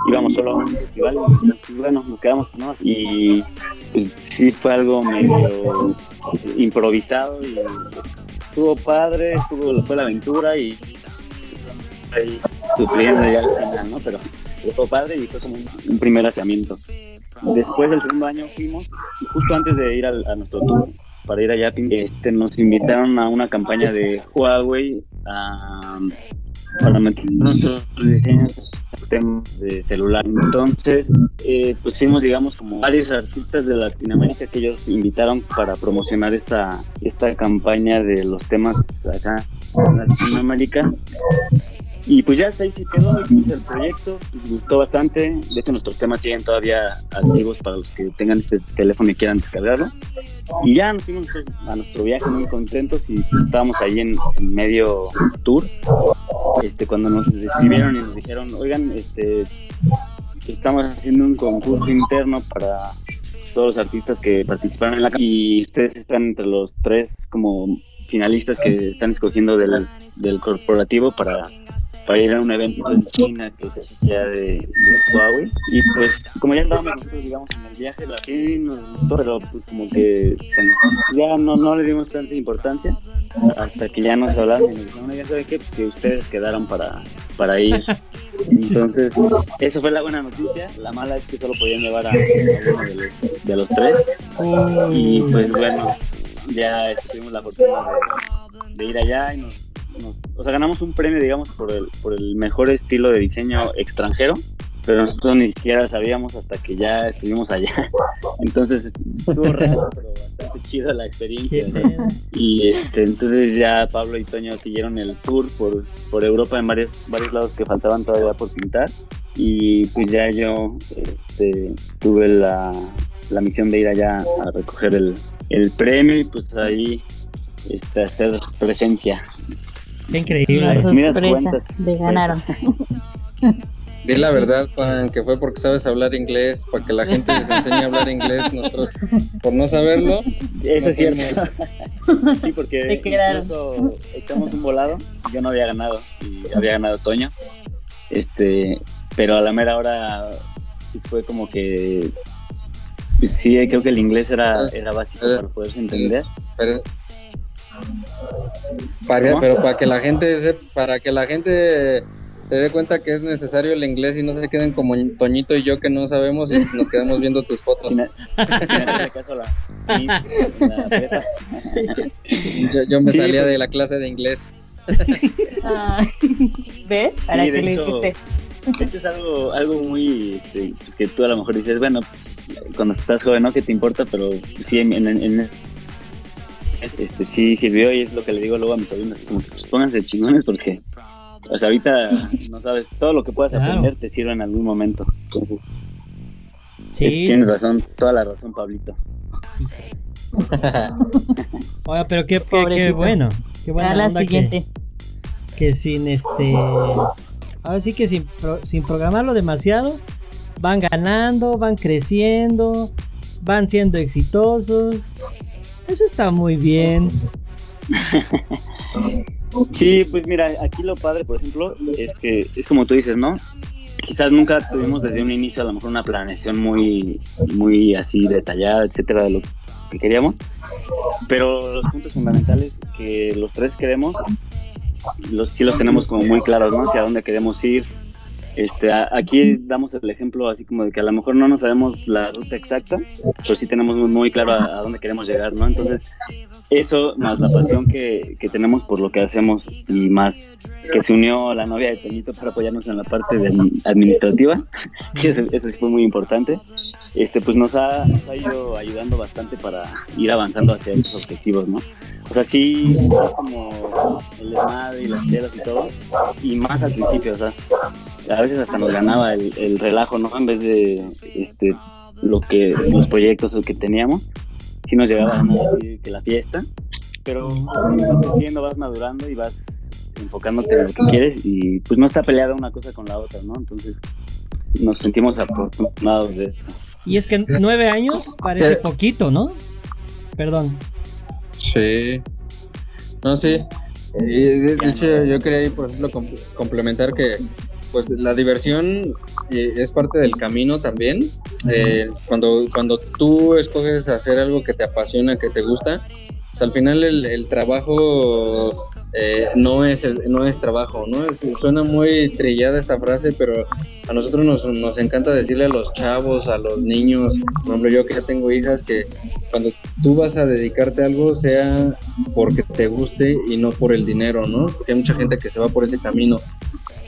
íbamos solo a un festival y bueno nos quedamos y pues sí fue algo medio improvisado y estuvo padre, estuvo fue la aventura y pues, ahí sufriendo ya al final, ¿no? Pero estuvo padre y fue como un, primer aseamiento. Después del segundo año fuimos y justo antes de ir al- a, nuestro tour para ir allá, este, nos invitaron a una campaña de Huawei a, para meter nuestros diseños temas de celular. Entonces, eh, pues fuimos, digamos, como varios artistas de Latinoamérica que ellos invitaron para promocionar esta, esta campaña de los temas acá en Latinoamérica. Y pues ya hasta ahí se quedó, hicimos el proyecto, nos gustó bastante. De hecho, nuestros temas siguen todavía activos para los que tengan este teléfono y quieran descargarlo. Y ya nos fuimos pues, a nuestro viaje muy contentos y pues, estábamos ahí en, medio tour. este, cuando nos escribieron y nos dijeron, oigan, este, estamos haciendo un concurso interno para todos los artistas que participaron en la y ustedes están entre los tres como finalistas que están escogiendo del corporativo para para ir a un evento en China que se ya de, Huawei. Y pues, como ya andábamos nosotros, digamos, en el viaje, la sí nos gustó, pero pues como que ya no, no le dimos tanta importancia hasta que ya nos hablaron y nos dijeron, ya saben qué, pues que ustedes quedaron para, para ir. (laughs) Entonces, eso fue la buena noticia. La mala es que solo podían llevar a, uno de los, de los tres. Y pues bueno, ya tuvimos la fortuna de, de ir allá y nos o sea, ganamos un premio, digamos, por el, por el mejor estilo de diseño extranjero, pero nosotros ni siquiera sabíamos hasta que ya estuvimos allá. (laughs) Entonces estuvo raro, pero bastante chida la experiencia. Y este, entonces ya Pablo y Toño siguieron el tour por, por Europa en varios, varios lados que faltaban todavía por pintar. Y pues ya yo este, tuve la, la misión de ir allá a recoger el, el premio y pues ahí este, hacer presencia increíble. cuentas. De ganaron. (laughs) Di la verdad, Juan, que fue porque sabes hablar inglés, para que la gente les enseñe a hablar inglés, nosotros, por no saberlo. Eso es cierto. sí, porque incluso echamos un volado, yo no había ganado, y había ganado Toño. Este, pero a la mera hora pues, fue como que pues, sí, creo que el inglés era, era básico para poderse entender. Pero, para, pero para que la gente se, para que la gente se dé cuenta que es necesario el inglés y no se queden como Toñito y yo que no sabemos y nos quedamos viendo tus fotos. (laughs) yo, me salía pues. de la clase de inglés. ¿Ves? Para que de, hecho, de hecho es algo, algo muy este, pues que tú a lo mejor dices, bueno, cuando estás joven, ¿no? Que te importa? Pero sí, en, en este sí sirvió y es lo que le digo luego a mis sobrinos, como que pues pónganse chingones porque o sea, ahorita no sabes, todo lo que puedas aprender te sirve en algún momento. Entonces, sí. tienes razón, toda la razón, Pablito. Sí. (laughs) Oiga, pero qué, qué, bueno. Qué buena la siguiente. Que, sin este. Ahora sí que sin, sin programarlo demasiado, van ganando, van creciendo, van siendo exitosos. Eso está muy bien. sí, pues mira, aquí lo padre, por ejemplo, es que es como tú dices, ¿no? Quizás nunca tuvimos desde un inicio a lo mejor una planeación muy, muy así detallada, etcétera, de lo que queríamos. Pero los puntos fundamentales que los tres queremos, los, sí los tenemos como muy claros, ¿no? Hacia dónde queremos ir, este, aquí damos el ejemplo así como de que a lo mejor no nos sabemos la ruta exacta, pero sí tenemos muy, claro a, dónde queremos llegar, ¿no? Entonces, eso más la pasión que, que, tenemos por lo que hacemos y más que se unió la novia de Toñito para apoyarnos en la parte administrativa, (laughs) que eso, sí fue muy importante, este, pues nos ha, nos ha ido ayudando bastante para ir avanzando hacia esos objetivos, ¿no? O sea, sí, es como el desmadre y las chelas y todo, y más al principio, o sea, a veces hasta nos ganaba el, relajo, ¿no? En vez de este lo que los proyectos que teníamos, sí nos llegaba a decir que la fiesta, pero pues, vas creciendo, vas madurando y vas enfocándote en lo que quieres y pues no está peleada una cosa con la otra, ¿no? Entonces nos sentimos afortunados de eso. Y es que nueve años parece poquito, ¿no? Perdón. Sí. No, sí. de, hecho, yo quería, por ejemplo, complementar que pues la diversión eh, es parte del camino también. Eh, cuando, cuando tú escoges hacer algo que te apasiona, que te gusta, pues al final el, trabajo eh, no, es no es trabajo, ¿no? suena muy trillada esta frase, pero a nosotros nos, nos encanta decirle a los chavos, a los niños, por ejemplo yo que ya tengo hijas, que cuando tú vas a dedicarte a algo sea porque te guste y no por el dinero, ¿no? Porque hay mucha gente que se va por ese camino.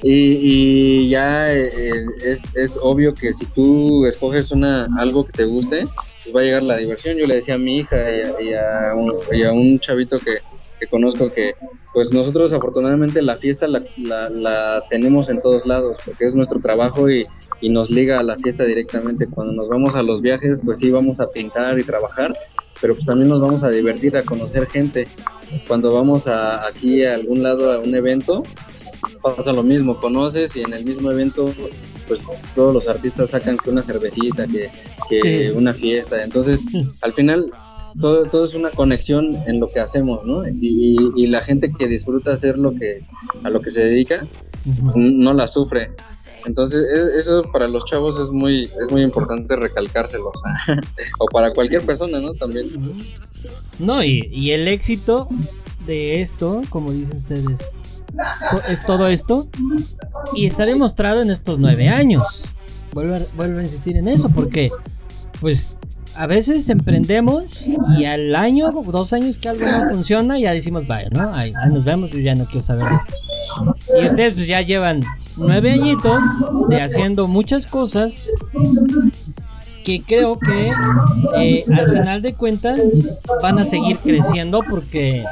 Y, ya eh, es, es, obvio que si tú escoges una algo que te guste, pues va a llegar la diversión. Yo le decía a mi hija y a, un, y a un, chavito que, que, conozco que pues nosotros afortunadamente la fiesta la, la, tenemos en todos lados porque es nuestro trabajo y, y nos liga a la fiesta directamente. Cuando nos vamos a los viajes, pues sí vamos a pintar y trabajar, pero pues también nos vamos a divertir, a conocer gente. Cuando vamos a, aquí a algún lado a un evento, pasa lo mismo, conoces y en el mismo evento pues todos los artistas sacan que una cervecita, que, que una fiesta, entonces (laughs) al final todo, todo es una conexión en lo que hacemos, ¿no? Y, y, la gente que disfruta hacer lo que a lo que se dedica pues, no la sufre. Entonces, eso para los chavos es muy, es muy importante recalcárselo. O, (laughs) para cualquier persona, ¿no? También. No, y, y el éxito de esto, como dicen ustedes, es todo esto. Y está demostrado en estos nueve años. Vuelvo a, vuelvo a insistir en eso, porque, pues, a veces emprendemos y al año, dos años que algo no funciona, ya decimos, vaya, ¿no? Nos vemos, yo ya no quiero saber esto. Y ustedes pues ya llevan nueve añitos de haciendo muchas cosas que creo que eh, al final de cuentas van a seguir creciendo porque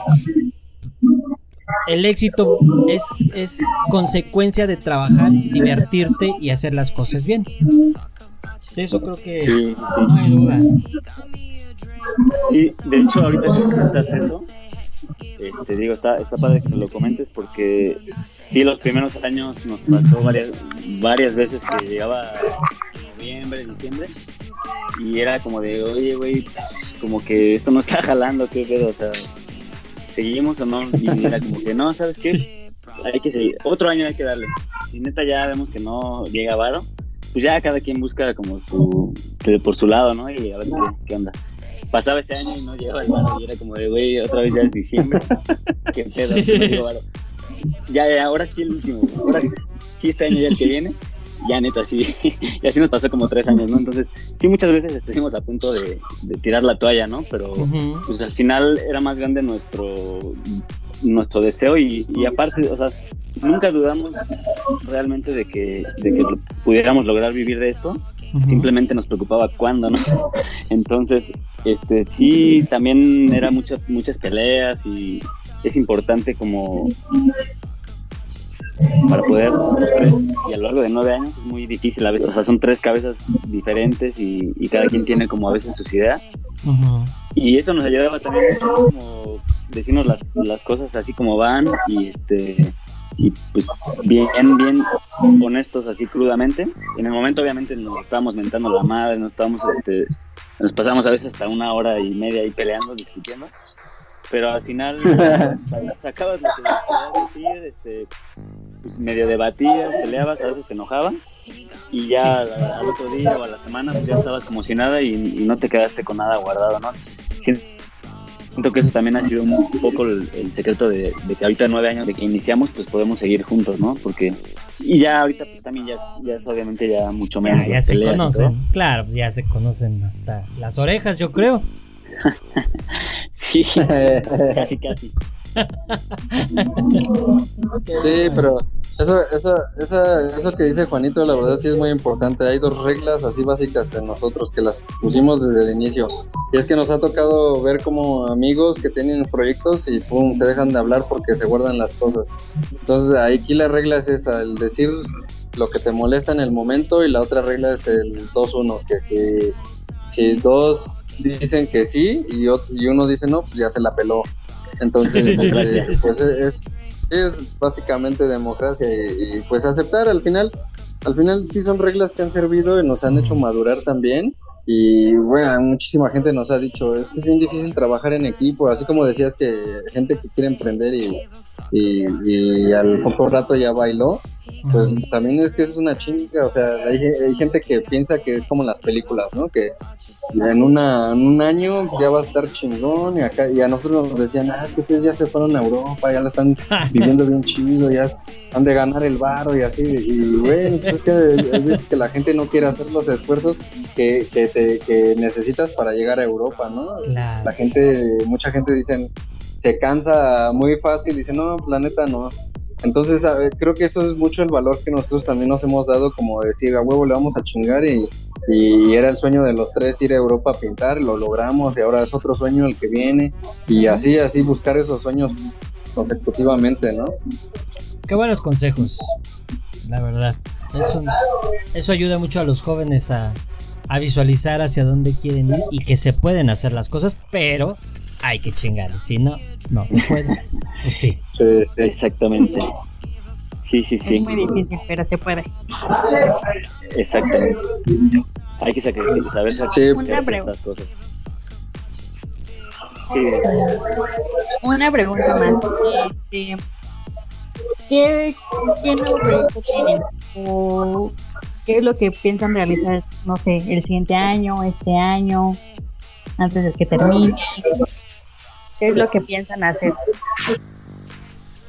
el éxito es, es consecuencia de trabajar, divertirte y hacer las cosas bien. De eso creo que sí, sí, sí. no hay duda. Sí, de hecho, ahorita que comentas eso, este, digo, está, está padre que lo comentes porque sí, los primeros años nos pasó varias, varias veces que llegaba noviembre, diciembre y era como de, oye, güey, como que esto no está jalando, qué pedo, o sea, seguimos o no, y era como que no, ¿sabes qué? Hay que seguir, otro año hay que darle. Si neta ya vemos que no llega varo, pues ya cada quien busca como su, por su lado, ¿no? Y a ver qué, onda. Pasaba ese año y no llegaba el varo y era como de, güey, otra vez ya es diciembre. (laughs) qué pedo, no Ya, ya, ahora sí el último, ahora sí, este año ya el que (laughs) viene ya neta, sí, (laughs) y así nos pasó como tres años, ¿no? Entonces, sí, muchas veces estuvimos a punto de, tirar la toalla, ¿no? Pero pues al final era más grande nuestro, nuestro deseo y, y aparte, o sea, nunca dudamos realmente de que, de que pudiéramos lograr vivir de esto. Simplemente nos preocupaba cuándo, ¿no? (laughs) Entonces, este sí, también era muchas muchas peleas y es importante como para poder pues, los tres. Y a lo largo de nueve años es muy difícil a veces, o sea, son tres cabezas diferentes y, cada quien tiene como a veces sus ideas. Y eso nos ayudaba también mucho como decirnos las, las cosas así como van y este y pues bien, bien honestos así crudamente. En el momento obviamente nos estábamos mentando la madre, nos estábamos, este, nos pasamos a veces hasta una hora y media ahí peleando, discutiendo, pero al final (laughs) sacabas lo que querías decir, este, pues medio debatías, peleabas, a veces te enojabas y ya al, otro día o a la semana pues ya estabas como si nada y, no te quedaste con nada guardado, ¿no? Siento que eso también ha sido un poco el, secreto de, que ahorita nueve años de que iniciamos, pues podemos seguir juntos, ¿no? Porque y ya ahorita pues, también ya es, obviamente ya mucho menos. Ya, se conocen, claro, ya se conocen hasta las orejas, yo creo. (laughs) sí, (laughs) casi, casi. Sí, pero eso, eso, eso, eso que dice Juanito, la verdad sí es muy importante. Hay dos reglas así básicas en nosotros que las pusimos desde el inicio. Y es que nos ha tocado ver como amigos que tienen proyectos y pum, se dejan de hablar porque se guardan las cosas. Entonces aquí la regla es esa, el decir lo que te molesta en el momento y la otra regla es el 2-1, que si, si dos dicen que sí y uno dice no, pues ya se la peló. Entonces, este, pues es, es básicamente democracia y, pues aceptar al final, al final sí son reglas que han servido y nos han hecho madurar también. Y bueno, muchísima gente nos ha dicho, es que es bien difícil trabajar en equipo, así como decías que gente que quiere emprender y, y, al poco rato ya bailó, pues también es que es una chinga, o sea, hay, gente que piensa que es como las películas, ¿no? Que en, una, en un año ya va a estar chingón y acá y a nosotros nos decían, ah, es que ustedes ya se fueron a Europa, ya lo están (laughs) viviendo bien chido, ya han de ganar el barro y así, y bueno, pues es que hay veces que la gente no quiere hacer los esfuerzos que, que, te, que necesitas para llegar a Europa, ¿no? La gente, mucha gente dicen, se cansa muy fácil y dice, no, planeta no. Entonces, creo que eso es mucho el valor que nosotros también nos hemos dado, como decir, a huevo le vamos a chingar y, y era el sueño de los tres ir a Europa a pintar, lo logramos y ahora es otro sueño el que viene y así, así buscar esos sueños consecutivamente, ¿no? Qué buenos consejos, la verdad. Eso, eso ayuda mucho a los jóvenes a, a visualizar hacia dónde quieren ir y que se pueden hacer las cosas, pero hay que chingar. Si no, no se puede. Pues sí. sí. Exactamente. Sí, sí, sí. Es muy difícil, pero se puede. Exactamente. Hay que saber sacrificar estas cosas. Sí. Una pregunta más. Este, ¿qué, ¿Qué nuevo proyecto tienen? ¿O qué es lo que piensan realizar, no sé, el siguiente año, este año, antes de que termine? ¿Qué es lo que piensan hacer?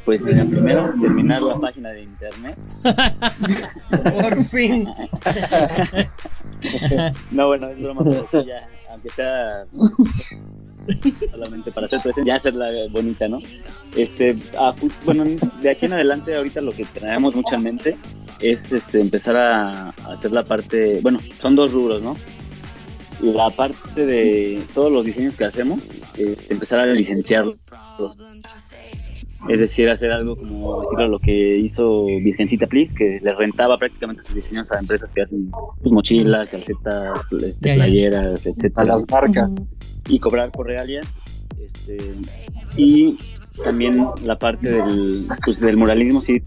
Pues mira, primero terminar la página de internet. (laughs) Por fin. (laughs) no, bueno, es broma, pero ya, aunque sea solamente para hacer presente, ya hacerla bonita, ¿no? Este, bueno, de aquí en adelante ahorita lo que tenemos mucho en mente es este empezar a, hacer la parte, bueno, son dos rubros, ¿no? La parte de todos los diseños que hacemos, este, empezar a licenciarlos es decir, hacer algo como estilo lo que hizo Virgencita Please, que le rentaba prácticamente sus diseños a empresas que hacen pues, mochilas, calcetas, este, playeras, etcétera. A las marcas. Y cobrar por regalías. Este, y también la parte del, pues, del muralismo, sí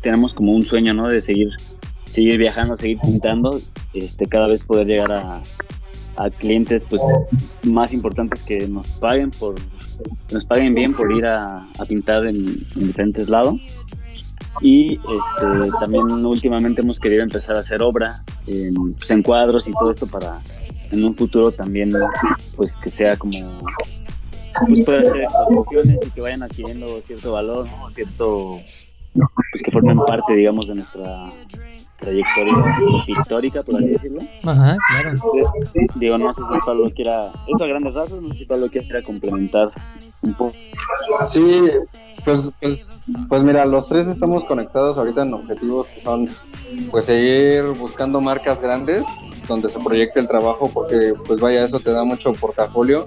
tenemos como un sueño, ¿no? De seguir, seguir viajando, seguir pintando, este, cada vez poder llegar a, a clientes pues más importantes que nos paguen por nos paguen bien por ir a, pintar en, diferentes lados. Y este, también últimamente hemos querido empezar a hacer obra en, pues, en cuadros y todo esto para en un futuro también pues que sea como pues pueda hacer exposiciones y que vayan adquiriendo cierto valor, cierto pues que formen parte digamos de nuestra trayectoria pictórica, por así decirlo. Ajá, claro. digo, no sé si Pablo quiera, eso a grandes rasgos, no sé si Pablo quiera complementar un poco. Sí, pues, pues, pues mira, los tres estamos conectados ahorita en objetivos que son pues seguir buscando marcas grandes donde se proyecte el trabajo porque pues vaya, eso te da mucho portafolio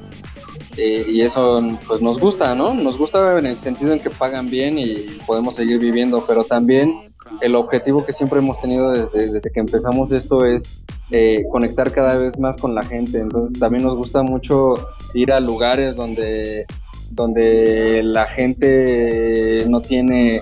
eh, y eso pues nos gusta, ¿no? Nos gusta en el sentido en que pagan bien y podemos seguir viviendo, pero también el objetivo que siempre hemos tenido desde, desde que empezamos esto es eh, conectar cada vez más con la gente. Entonces también nos gusta mucho ir a lugares donde, donde la gente no tiene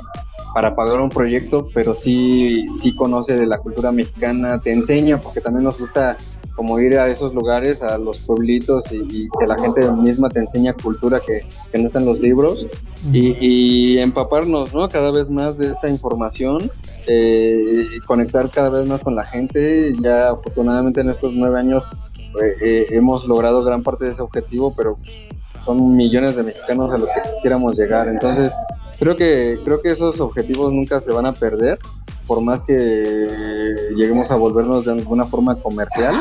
para pagar un proyecto, pero sí, sí conoce de la cultura mexicana, te enseña, porque también nos gusta como ir a esos lugares, a los pueblitos y, que la gente misma te enseña cultura que, no está en los libros y, empaparnos, ¿no? Cada vez más de esa información, eh, conectar cada vez más con la gente. Ya afortunadamente en estos nueve años eh, eh, hemos logrado gran parte de ese objetivo, pero son millones de mexicanos a los que quisiéramos llegar. Entonces, creo que, creo que esos objetivos nunca se van a perder por más que lleguemos a volvernos de alguna forma comercial.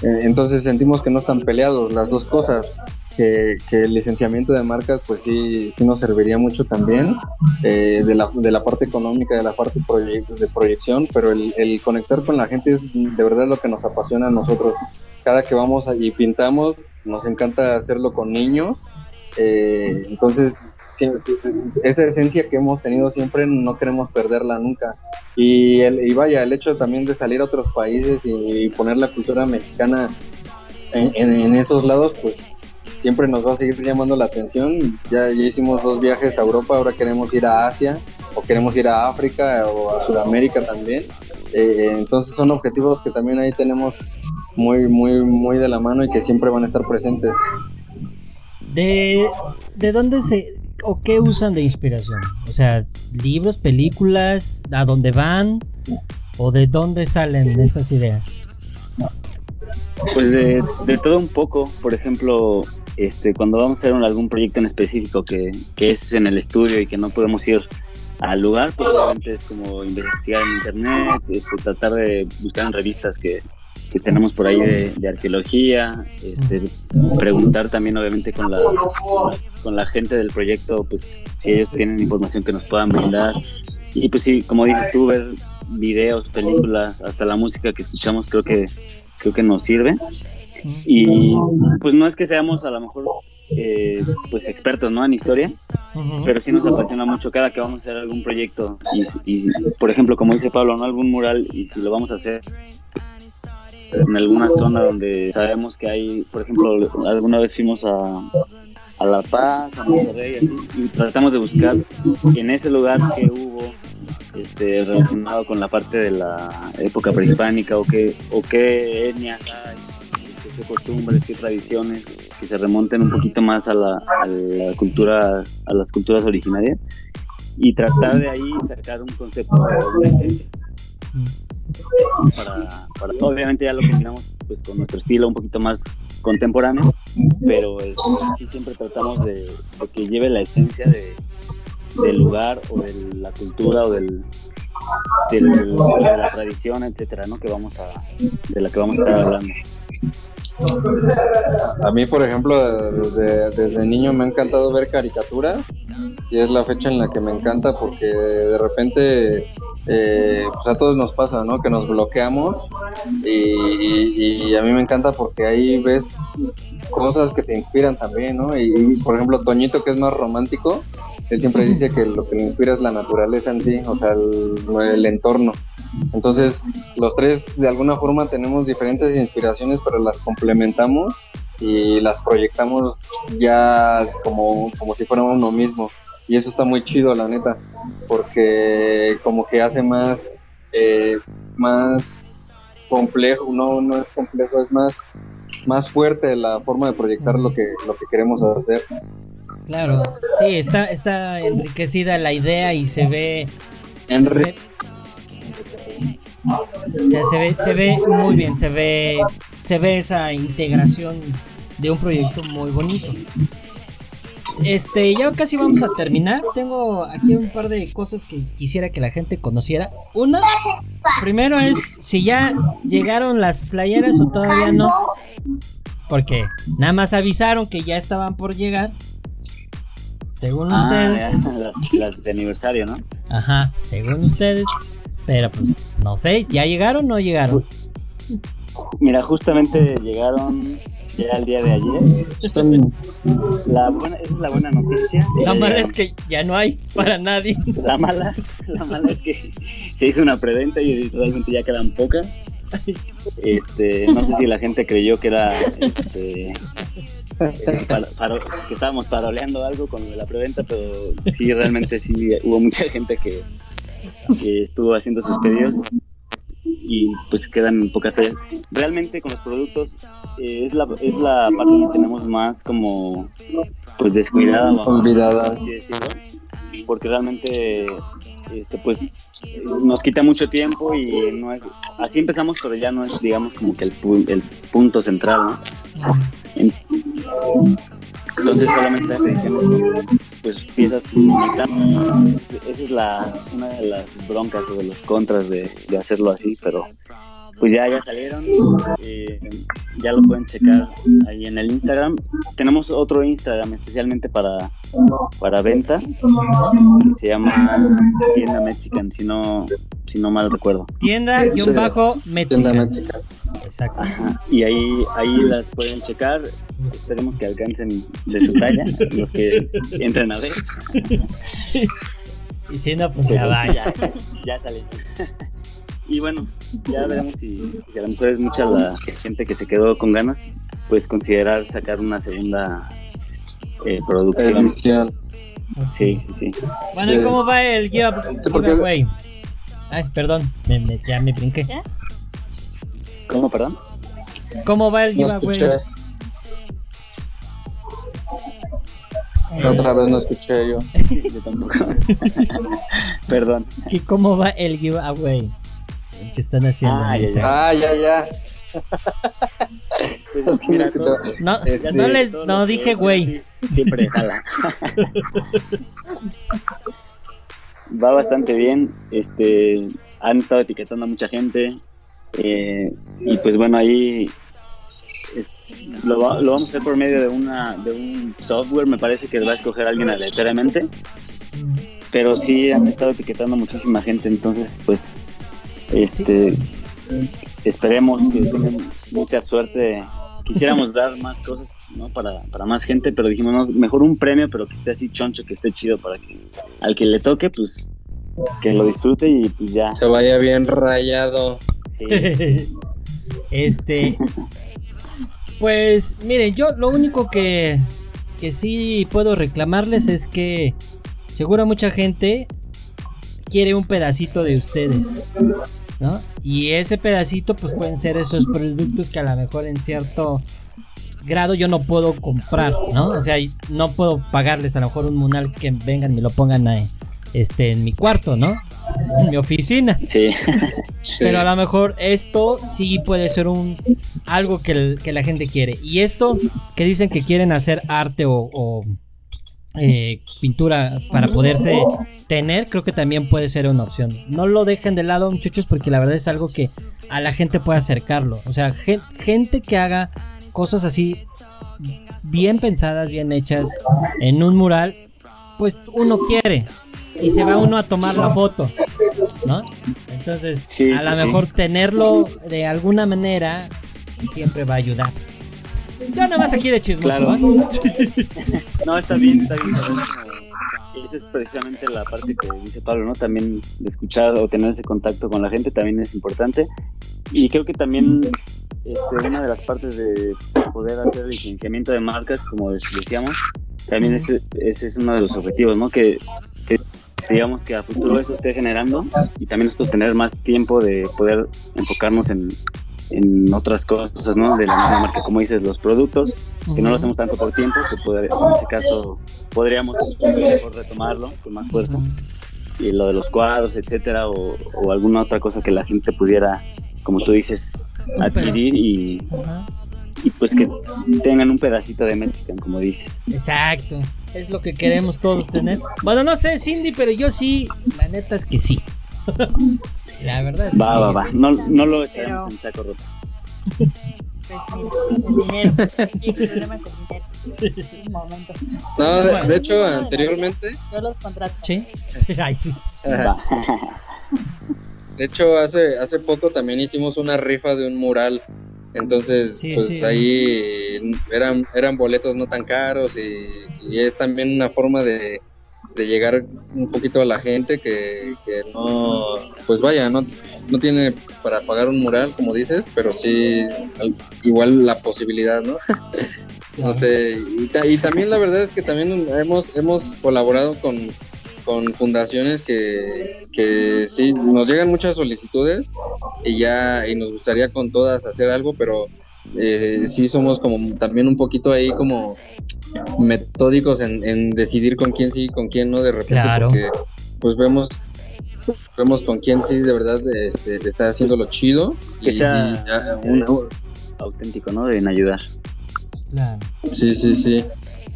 Eh, entonces sentimos que no están peleados las dos cosas, que, el licenciamiento de marcas pues sí, sí nos serviría mucho también eh, de, la, de la parte económica, de la parte de proyección, pero el, el, conectar con la gente es de verdad lo que nos apasiona a nosotros. Cada que vamos y pintamos, nos encanta hacerlo con niños. Eh, entonces esa esencia que hemos tenido siempre no queremos perderla nunca. Y, el, y vaya, el hecho también de salir a otros países y, poner la cultura mexicana en, esos lados, pues siempre nos va a seguir llamando la atención. Ya, ya hicimos dos viajes a Europa, ahora queremos ir a Asia o queremos ir a África o a Sudamérica también. Eh, entonces son objetivos que también ahí tenemos muy, muy, muy de la mano y que siempre van a estar presentes. ¿De, de dónde se, o qué usan de inspiración? O sea, libros, películas, a dónde van o de dónde salen esas ideas. Pues de, todo un poco, por ejemplo, este, cuando vamos a hacer algún proyecto en específico que, que, es en el estudio y que no podemos ir al lugar, pues obviamente es como investigar en internet, este, tratar de buscar en revistas que, que tenemos por ahí de, arqueología, este, preguntar también obviamente con la, con la gente del proyecto, pues si ellos tienen información que nos puedan brindar. Y pues sí, como dices tú, ver videos, películas, hasta la música que escuchamos creo que, creo que nos sirve. Y pues no es que seamos a lo mejor eh, pues expertos ¿no? en historia, pero sí nos apasiona mucho cada que vamos a hacer algún proyecto y, y, por ejemplo como dice Pablo, ¿no? algún mural y si lo vamos a hacer en alguna zona donde sabemos que hay, por ejemplo, alguna vez fuimos a, a La Paz, a Monterrey, así, y tratamos de buscar en ese lugar que hubo este, relacionado con la parte de la época prehispánica o qué, o qué etnias hay, este, qué costumbres, qué tradiciones que se remonten un poquito más a la, cultura, a las culturas originarias y tratar de ahí sacar un concepto de esencia. Para, obviamente ya lo combinamos pues con nuestro estilo un poquito más contemporáneo, pero este, siempre tratamos de, que lleve la esencia de, del lugar o de la cultura o del, del- de la tradición, etcétera, ¿no? Que vamos a, de la que vamos a estar hablando. A mí, por ejemplo, desde, desde niño me ha encantado ver caricaturas y es la fecha en la que me encanta porque de repente eh, pues a todos nos pasa, ¿no? Que nos bloqueamos y, y- y a mí me encanta porque ahí ves cosas que te inspiran también, ¿no? Y, y, por ejemplo, Toñito, que es más romántico, él siempre dice que lo que le inspira es la naturaleza en sí, o sea, el, el entorno. Entonces, los tres de alguna forma tenemos diferentes inspiraciones, pero las complementamos y las proyectamos ya como, como si fuera uno mismo. Y eso está muy chido, la neta, porque como que hace más, eh, más complejo, no, no es complejo, es más, más fuerte la forma de proyectar lo que, lo que queremos hacer. Claro, sí, está, está enriquecida la idea y se ve. Se ve, o sea, se ve, se ve muy bien, se ve, se ve esa integración de un proyecto muy bonito. Este, ya casi vamos a terminar. Tengo aquí un par de cosas que quisiera que la gente conociera. Una, primero es si ya llegaron las playeras o todavía no. Porque nada más avisaron que ya estaban por llegar. Según Ah, ustedes. las, las de aniversario, ¿no? Ajá, según ustedes. Pero pues, no sé, ¿ya llegaron o no llegaron? Mira, justamente llegaron ya el día de ayer. La buena, esa es la buena noticia. La Ya mala es que ya no hay para nadie. La mala, la mala es que se hizo una preventa y realmente ya quedan pocas. Este, no sé si la gente creyó que era este, eh, que estábamos paroleando algo con lo de la preventa, pero sí, realmente sí hubo mucha gente que, que estuvo haciendo sus pedidos y pues quedan pocas tallas. Realmente con los productos eh, es, la, es la parte que tenemos más como pues descuidada Olvidada. por así decirlo, porque realmente este pues nos quita mucho tiempo y no es así empezamos pero ya no es digamos como que el, pu- el punto central entonces solamente esas ediciones pues piezas esa es la una de las broncas o de los contras de, de hacerlo así pero pues ya ya salieron eh, ya lo pueden checar ahí en el Instagram tenemos otro Instagram especialmente para para venta que se llama tienda mexican si no si no mal recuerdo Tienda guion Sí. bajo Tienda Mexican. Mexican. Exacto. Ajá, y ahí ahí las pueden checar esperemos que alcancen de su talla (laughs) los que entren a ver Y si no, pues ya Pero va. sí, ya, ya sale. (laughs) y bueno, ya veremos si, si a lo mejor es mucha la gente que se quedó con ganas, pues considerar sacar una segunda eh, producción. Edición. Sí, sí, sí. Bueno, ¿y Sí. cómo va el give- Sí, porque- giveaway? Ay, perdón, me- me- ya me brinqué. ¿Cómo, perdón? ¿Cómo va el No giveaway? escuché. La otra vez no escuché yo. (laughs) Yo tampoco. (laughs) perdón. ¿Qué- ¿Cómo va el giveaway? El que están haciendo Ah, ya. Ah, ya, ya. (laughs) Pues Es que me mira, escuchó. todo- No, Este- les, dije güey. Siempre jala. (laughs) Va bastante bien. Este, han estado etiquetando a mucha gente. eh, y pues bueno, ahí es- lo, va- lo vamos a hacer por medio de una de un software. Me parece que va a escoger alguien aleatoriamente. Pero sí han estado etiquetando a muchísima gente. Entonces, pues, este, esperemos que tengan mucha suerte. Quisiéramos dar más cosas ¿no? para, para más gente, pero dijimos, no, mejor un premio, pero que esté así choncho, que esté chido para que al que le toque, pues que lo disfrute y pues ya. Se vaya bien rayado. sí. (laughs) este. Pues, miren, yo lo único que, que sí puedo reclamarles es que seguro mucha gente quiere un pedacito de ustedes, ¿no? Y ese pedacito pues pueden ser esos productos que a lo mejor en cierto grado yo no puedo comprar, ¿no? O sea, no puedo pagarles a lo mejor un munal que vengan y me lo pongan ahí, este, en mi cuarto, ¿no? En mi oficina. Sí. (laughs) Pero a lo mejor esto sí puede ser un algo que, el- que la gente quiere. Y esto que dicen que quieren hacer arte o, o, eh, pintura para poderse tener, creo que también puede ser una opción. No lo dejen de lado, muchachos, porque la verdad es algo que a la gente puede acercarlo. O sea, gen- gente que haga cosas así bien pensadas, bien hechas en un mural, pues uno quiere. Y se va uno a tomar la foto, ¿no? Entonces, Sí, a sí, lo sí. mejor tenerlo de alguna manera siempre va a ayudar. Yo nada más aquí de chismoso, Claro. ¿eh? (laughs) No, está bien, está bien. saber cómo- Esa es precisamente la parte que dice Pablo, ¿no? También de escuchar o tener ese contacto con la gente también es importante. Y creo que también este, una de las partes de poder hacer licenciamiento de marcas, como decíamos, también ese, es uno de los objetivos, ¿no? Que, que digamos que a futuro eso esté generando y también nosotros tener más tiempo de poder enfocarnos en, en otras cosas, ¿no? De la misma marca, como dices, los productos, que no lo hacemos tanto por tiempo, que poder- en ese caso podríamos mejor retomarlo con más fuerza. Y lo de los cuadros, etcétera, o, o alguna otra cosa que la gente pudiera, como tú dices, adquirir y, y pues que tengan un pedacito de Mexican, como dices. Exacto. Es lo que queremos todos tener. Bueno, no sé, Cindy, pero yo sí. La neta es que sí. (laughs) la verdad. Va, va, va. No, no lo echaremos Pero- en saco roto. Pues mira, el dinero. Sí, el problema es el dinero. Un momento. No, de, Bueno. de hecho, anteriormente, Yo los contrato. Sí. (laughs) Ay, sí. Va. (laughs) de hecho, hace, hace poco también hicimos una rifa de un mural. Entonces, Sí, pues sí. ahí eran, eran boletos no tan caros y, y es también una forma de, de llegar un poquito a la gente que, que no, pues vaya, no, no tiene para pagar un mural, como dices, pero sí al- igual la posibilidad, ¿no? (laughs) No sé, y también la verdad es que también hemos, hemos colaborado con, con fundaciones que, que sí, nos llegan muchas solicitudes y ya, y nos gustaría con todas hacer algo, pero eh, sí somos como también un poquito ahí como metódicos en, en decidir con quién sí y con quién no de repente, Claro. porque pues vemos vemos con quién sí de verdad este, está haciendo lo chido Que y- sea y ya, una- auténtico, ¿no? En ayudar. Claro. Sí, sí, sí.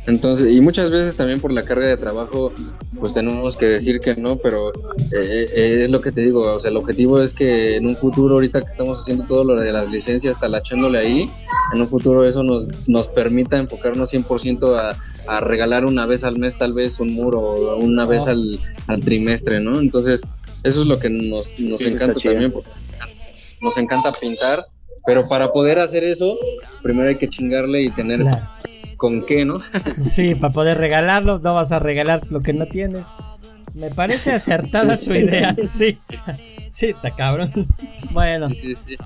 Entonces, y muchas veces también por la carga de trabajo, pues tenemos que decir que no, pero eh, eh, es lo que te digo, o sea, el objetivo es que en un futuro, ahorita que estamos haciendo todo lo de las licencias, talachándole ahí, en un futuro eso nos, nos permita enfocarnos 100% a, a regalar una vez al mes tal vez un muro o una vez al, al trimestre, ¿no? Entonces, eso es lo que nos, nos Sí, encanta también, porque nos encanta pintar, pero para poder hacer eso, pues primero hay que chingarle y tener Claro. Con qué, ¿no? Sí, para poder regalarlo, no vas a regalar lo que no tienes. Me parece acertada su idea. Sí. Sí, está cabrón. Bueno. Sí, sí.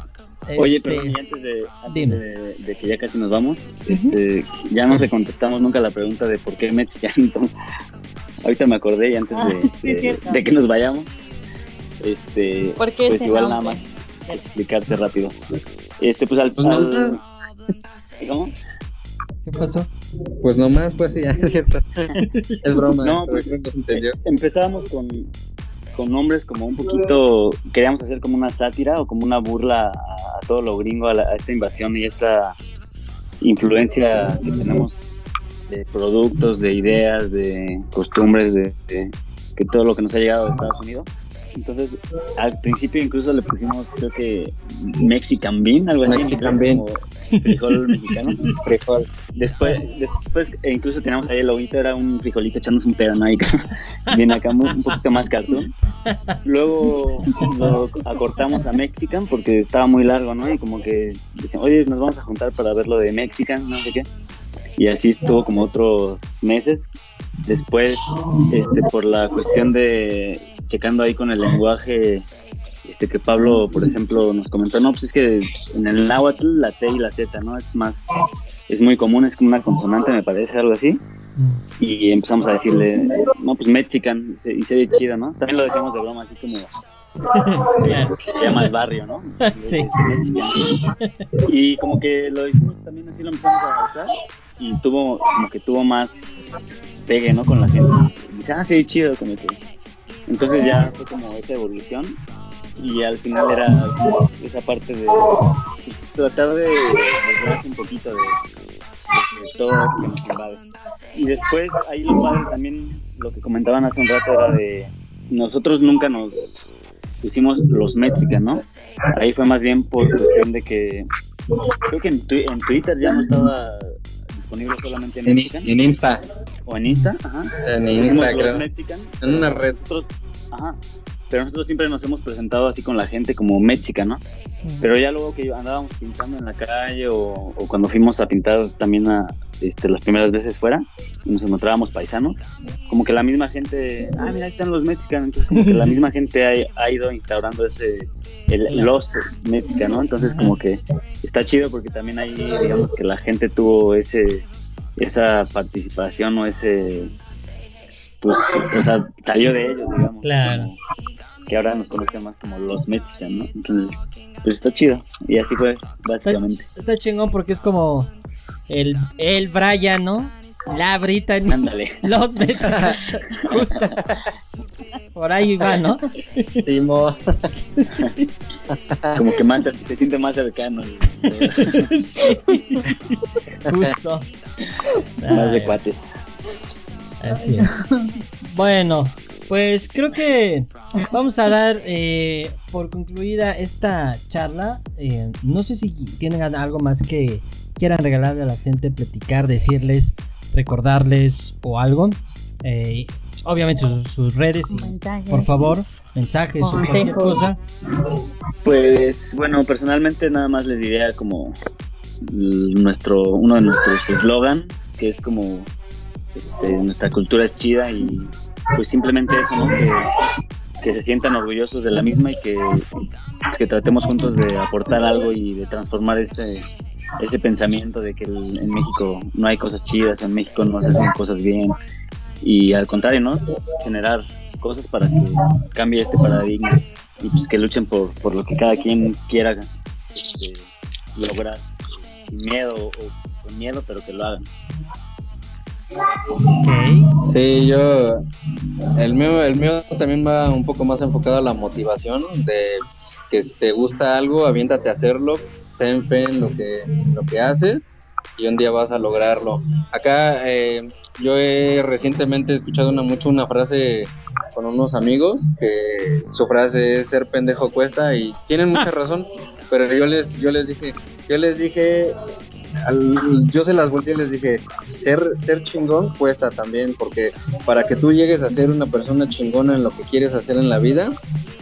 Oye, este, pero y antes, de, antes de, de que ya casi nos vamos, este, ya no se contestamos nunca la pregunta de por qué Mexican. (laughs) Entonces, ahorita me acordé y antes Ah, de, de- que nos vayamos, este, ¿Por qué pues igual nombre? nada más explicarte rápido. Este, pues al, Pues no, al- ¿cómo? ¿Qué pasó? Pues nomás fue así, (laughs) es cierto. es broma, No, pues- no se entendió. Empezábamos con, con nombres como un poquito, queríamos hacer como una sátira o como una burla a, a todo lo gringo, a, la- a esta invasión y esta influencia que tenemos de productos, de ideas, de costumbres, de, de- que todo lo que nos ha llegado de Estados Unidos. Entonces, al principio incluso le pusimos, creo que Mexican Bean, algo así. Mexican. Bean. Frijol mexicano. (laughs) Frijol. Después, después e incluso teníamos ahí el lobito, era un frijolito echándose un pedo, ¿no? Bien (laughs) acá, muy- un poquito más cartoon. Luego lo acortamos a Mexican porque estaba muy largo, ¿no? Y como que decían, oye, nos vamos a juntar para ver lo de Mexican, no sé qué. Y así estuvo como otros meses. Después, este, por la cuestión de checando ahí con el lenguaje este que Pablo, por ejemplo, nos comentó, no, pues es que en el náhuatl la T y la Z, ¿no? Es más, es muy común, es como una consonante, me parece, algo así. Mm. Y empezamos a decirle, no, pues Mexican, y se, y se ve chido, ¿no? También lo decíamos de broma, así como, ya más barrio, ¿no? Sí. Mexican. Y como que lo hicimos también así, lo empezamos a usar y tuvo, como que tuvo más pegue, ¿no? Con la gente. Dice, ah, sí, chido, como que. Entonces ya fue como esa evolución y al final era esa parte de pues, tratar de desgraciarse un poquito de, de todo eso que nos invade. Y después, ahí lo padre también, lo que comentaban hace un rato era de nosotros nunca nos pusimos los Mexican, ¿no? Ahí fue más bien por cuestión de que creo que en, twi- en Twitter ya no estaba disponible solamente en En, Mexican en Insta, o en Insta, ajá. en Pusimos Insta, los creo. Mexican En una red. nosotros, ajá, pero nosotros siempre nos hemos presentado así con la gente como Mexica, ¿no? Pero ya luego que andábamos pintando en la calle o, o cuando fuimos a pintar también a, este, las primeras veces fuera y nos encontrábamos paisanos, como que la misma gente, ah, mira, ahí están los mexicanos, entonces como que la misma gente ha, ha ido instaurando ese, el, los mexicanos, ¿no? Entonces como que está chido porque también ahí, digamos que la gente tuvo ese, esa participación o ese, pues, o sea, salió de ellos, digamos. Claro. como que ahora nos conozcan más como los mexicanos, ¿no? Entonces, pues está chido. Y así fue, básicamente. Está chingón porque es como el, el Brian, ¿no? La Brittany. Ándale. (laughs) Los mexicanos. Justo. Por ahí va, ¿no? Simo. Como que más se siente más cercano. Sí. Justo. más de cuates. Así es. Bueno, pues creo que vamos a dar eh, por concluida esta charla. Eh, no sé si tienen algo más que quieran regalarle a la gente, platicar, decirles, recordarles o algo. Eh, obviamente sus, sus redes y por favor mensajes o cualquier cosa. Pues bueno, personalmente nada más les diría como nuestro uno de nuestros eslogans, que es como este, nuestra cultura es chida y pues simplemente eso, ¿no? Que, que se sientan orgullosos de la misma y que, pues, que tratemos juntos de aportar algo y de transformar ese, ese pensamiento de que el- en México no hay cosas chidas, en México no se hacen cosas bien y al contrario, ¿no? Generar cosas para que cambie este paradigma y pues que luchen por, por lo que cada quien quiera este, lograr sin miedo o con miedo, pero que lo hagan. Ok. Sí, yo. El mío, el mío también va un poco más enfocado a la motivación. De que si te gusta algo, aviéntate a hacerlo. Ten fe en lo que, lo que haces y un día vas a lograrlo. Acá eh, yo he recientemente escuchado una, mucho una frase con unos amigos que su frase es ser pendejo cuesta y tienen mucha razón, pero yo les yo les dije, yo les dije yo se las volteé y les dije, ser, ser chingón cuesta también, porque para que tú llegues a ser una persona chingona en lo que quieres hacer en la vida,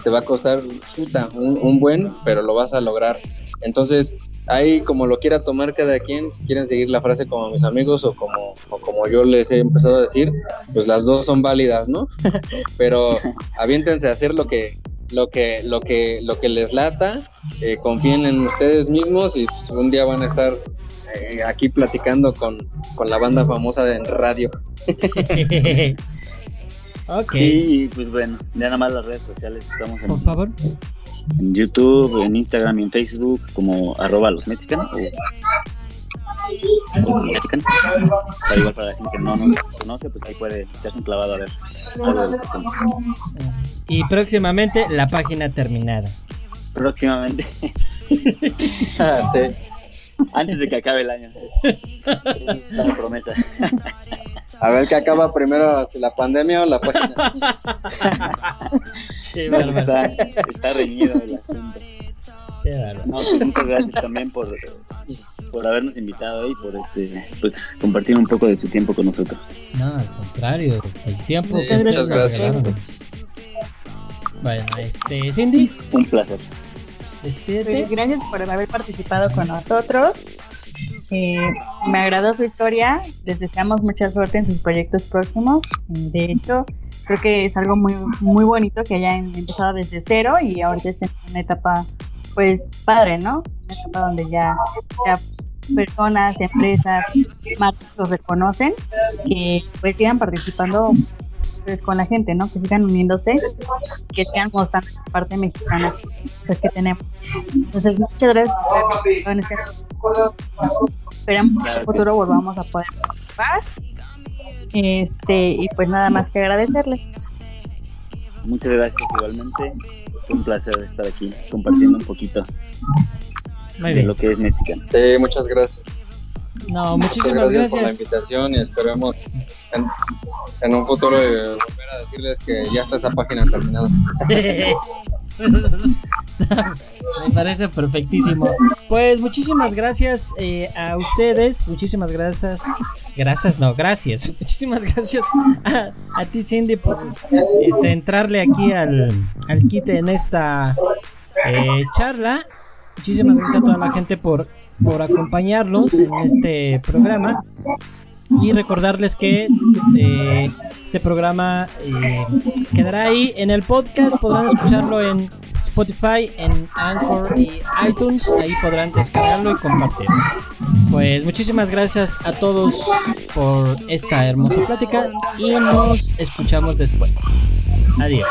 te va a costar puta, un, buen, pero lo vas a lograr. Entonces, ahí como lo quiera tomar cada quien, si quieren seguir la frase como mis amigos o como, como yo les he empezado a decir, pues las dos son válidas, ¿no? (laughs) pero aviéntense a hacer lo que, lo que, lo que, lo que les lata, eh, confíen en ustedes mismos y pues, un día van a estar eh, aquí platicando con, con la banda famosa de en radio. (laughs) ok. Sí, y pues bueno, ya nada más las redes sociales estamos Por en, favor. en YouTube, en Instagram y en Facebook como arroba los mexicanos igual para la gente que no nos conoce, pues ahí puede echarse un clavado a ver. Y próximamente la página terminada. Próximamente, Ah, sí. Antes de que acabe el año. Es, es la promesa. A ver qué acaba primero, si la pandemia o la página. Sí, bárbaro. Está, está reñido el asunto. Qué. No, pues muchas gracias también por, por habernos invitado y por este pues compartir un poco de su tiempo con nosotros. No, al contrario, el tiempo. Sí, muchas gracias. Bueno, este, Cindy, Un placer. Pues gracias por haber participado con nosotros. Eh, me agradó su historia. Les deseamos mucha suerte en sus proyectos próximos. De hecho, creo que es algo muy, muy bonito que hayan empezado desde cero y ahorita estén en una etapa, pues, padre, ¿no? Una etapa donde ya, ya personas, empresas, marcas los reconocen, que pues sigan participando pues, con la gente, ¿no? Que sigan uniéndose, que sigan mostrando la parte mexicana pues, que tenemos. Entonces, muchas gracias por este Esperamos que en el futuro volvamos a poder participar. Este, y pues nada más que agradecerles. Muchas gracias igualmente. Fue un placer estar aquí compartiendo un poquito de lo que es mexicano. Sí, muchas gracias. No, muchísimas Muchas gracias. por la invitación y esperemos en, en un futuro eh, volver a decirles que ya está esa página terminada. (laughs) Me parece perfectísimo. Pues muchísimas gracias eh, a ustedes, muchísimas gracias. Gracias, no, gracias. (laughs) Muchísimas gracias a, a ti, Cindy, por este, entrarle aquí al, al quite en esta eh, charla. Muchísimas gracias a toda la gente por, por acompañarnos en este programa. Y recordarles que eh, este programa eh, quedará ahí en el podcast. Podrán escucharlo en Spotify, en Anchor y iTunes. Ahí podrán descargarlo y compartirlo. Pues muchísimas gracias a todos por esta hermosa plática y nos escuchamos después. Adiós.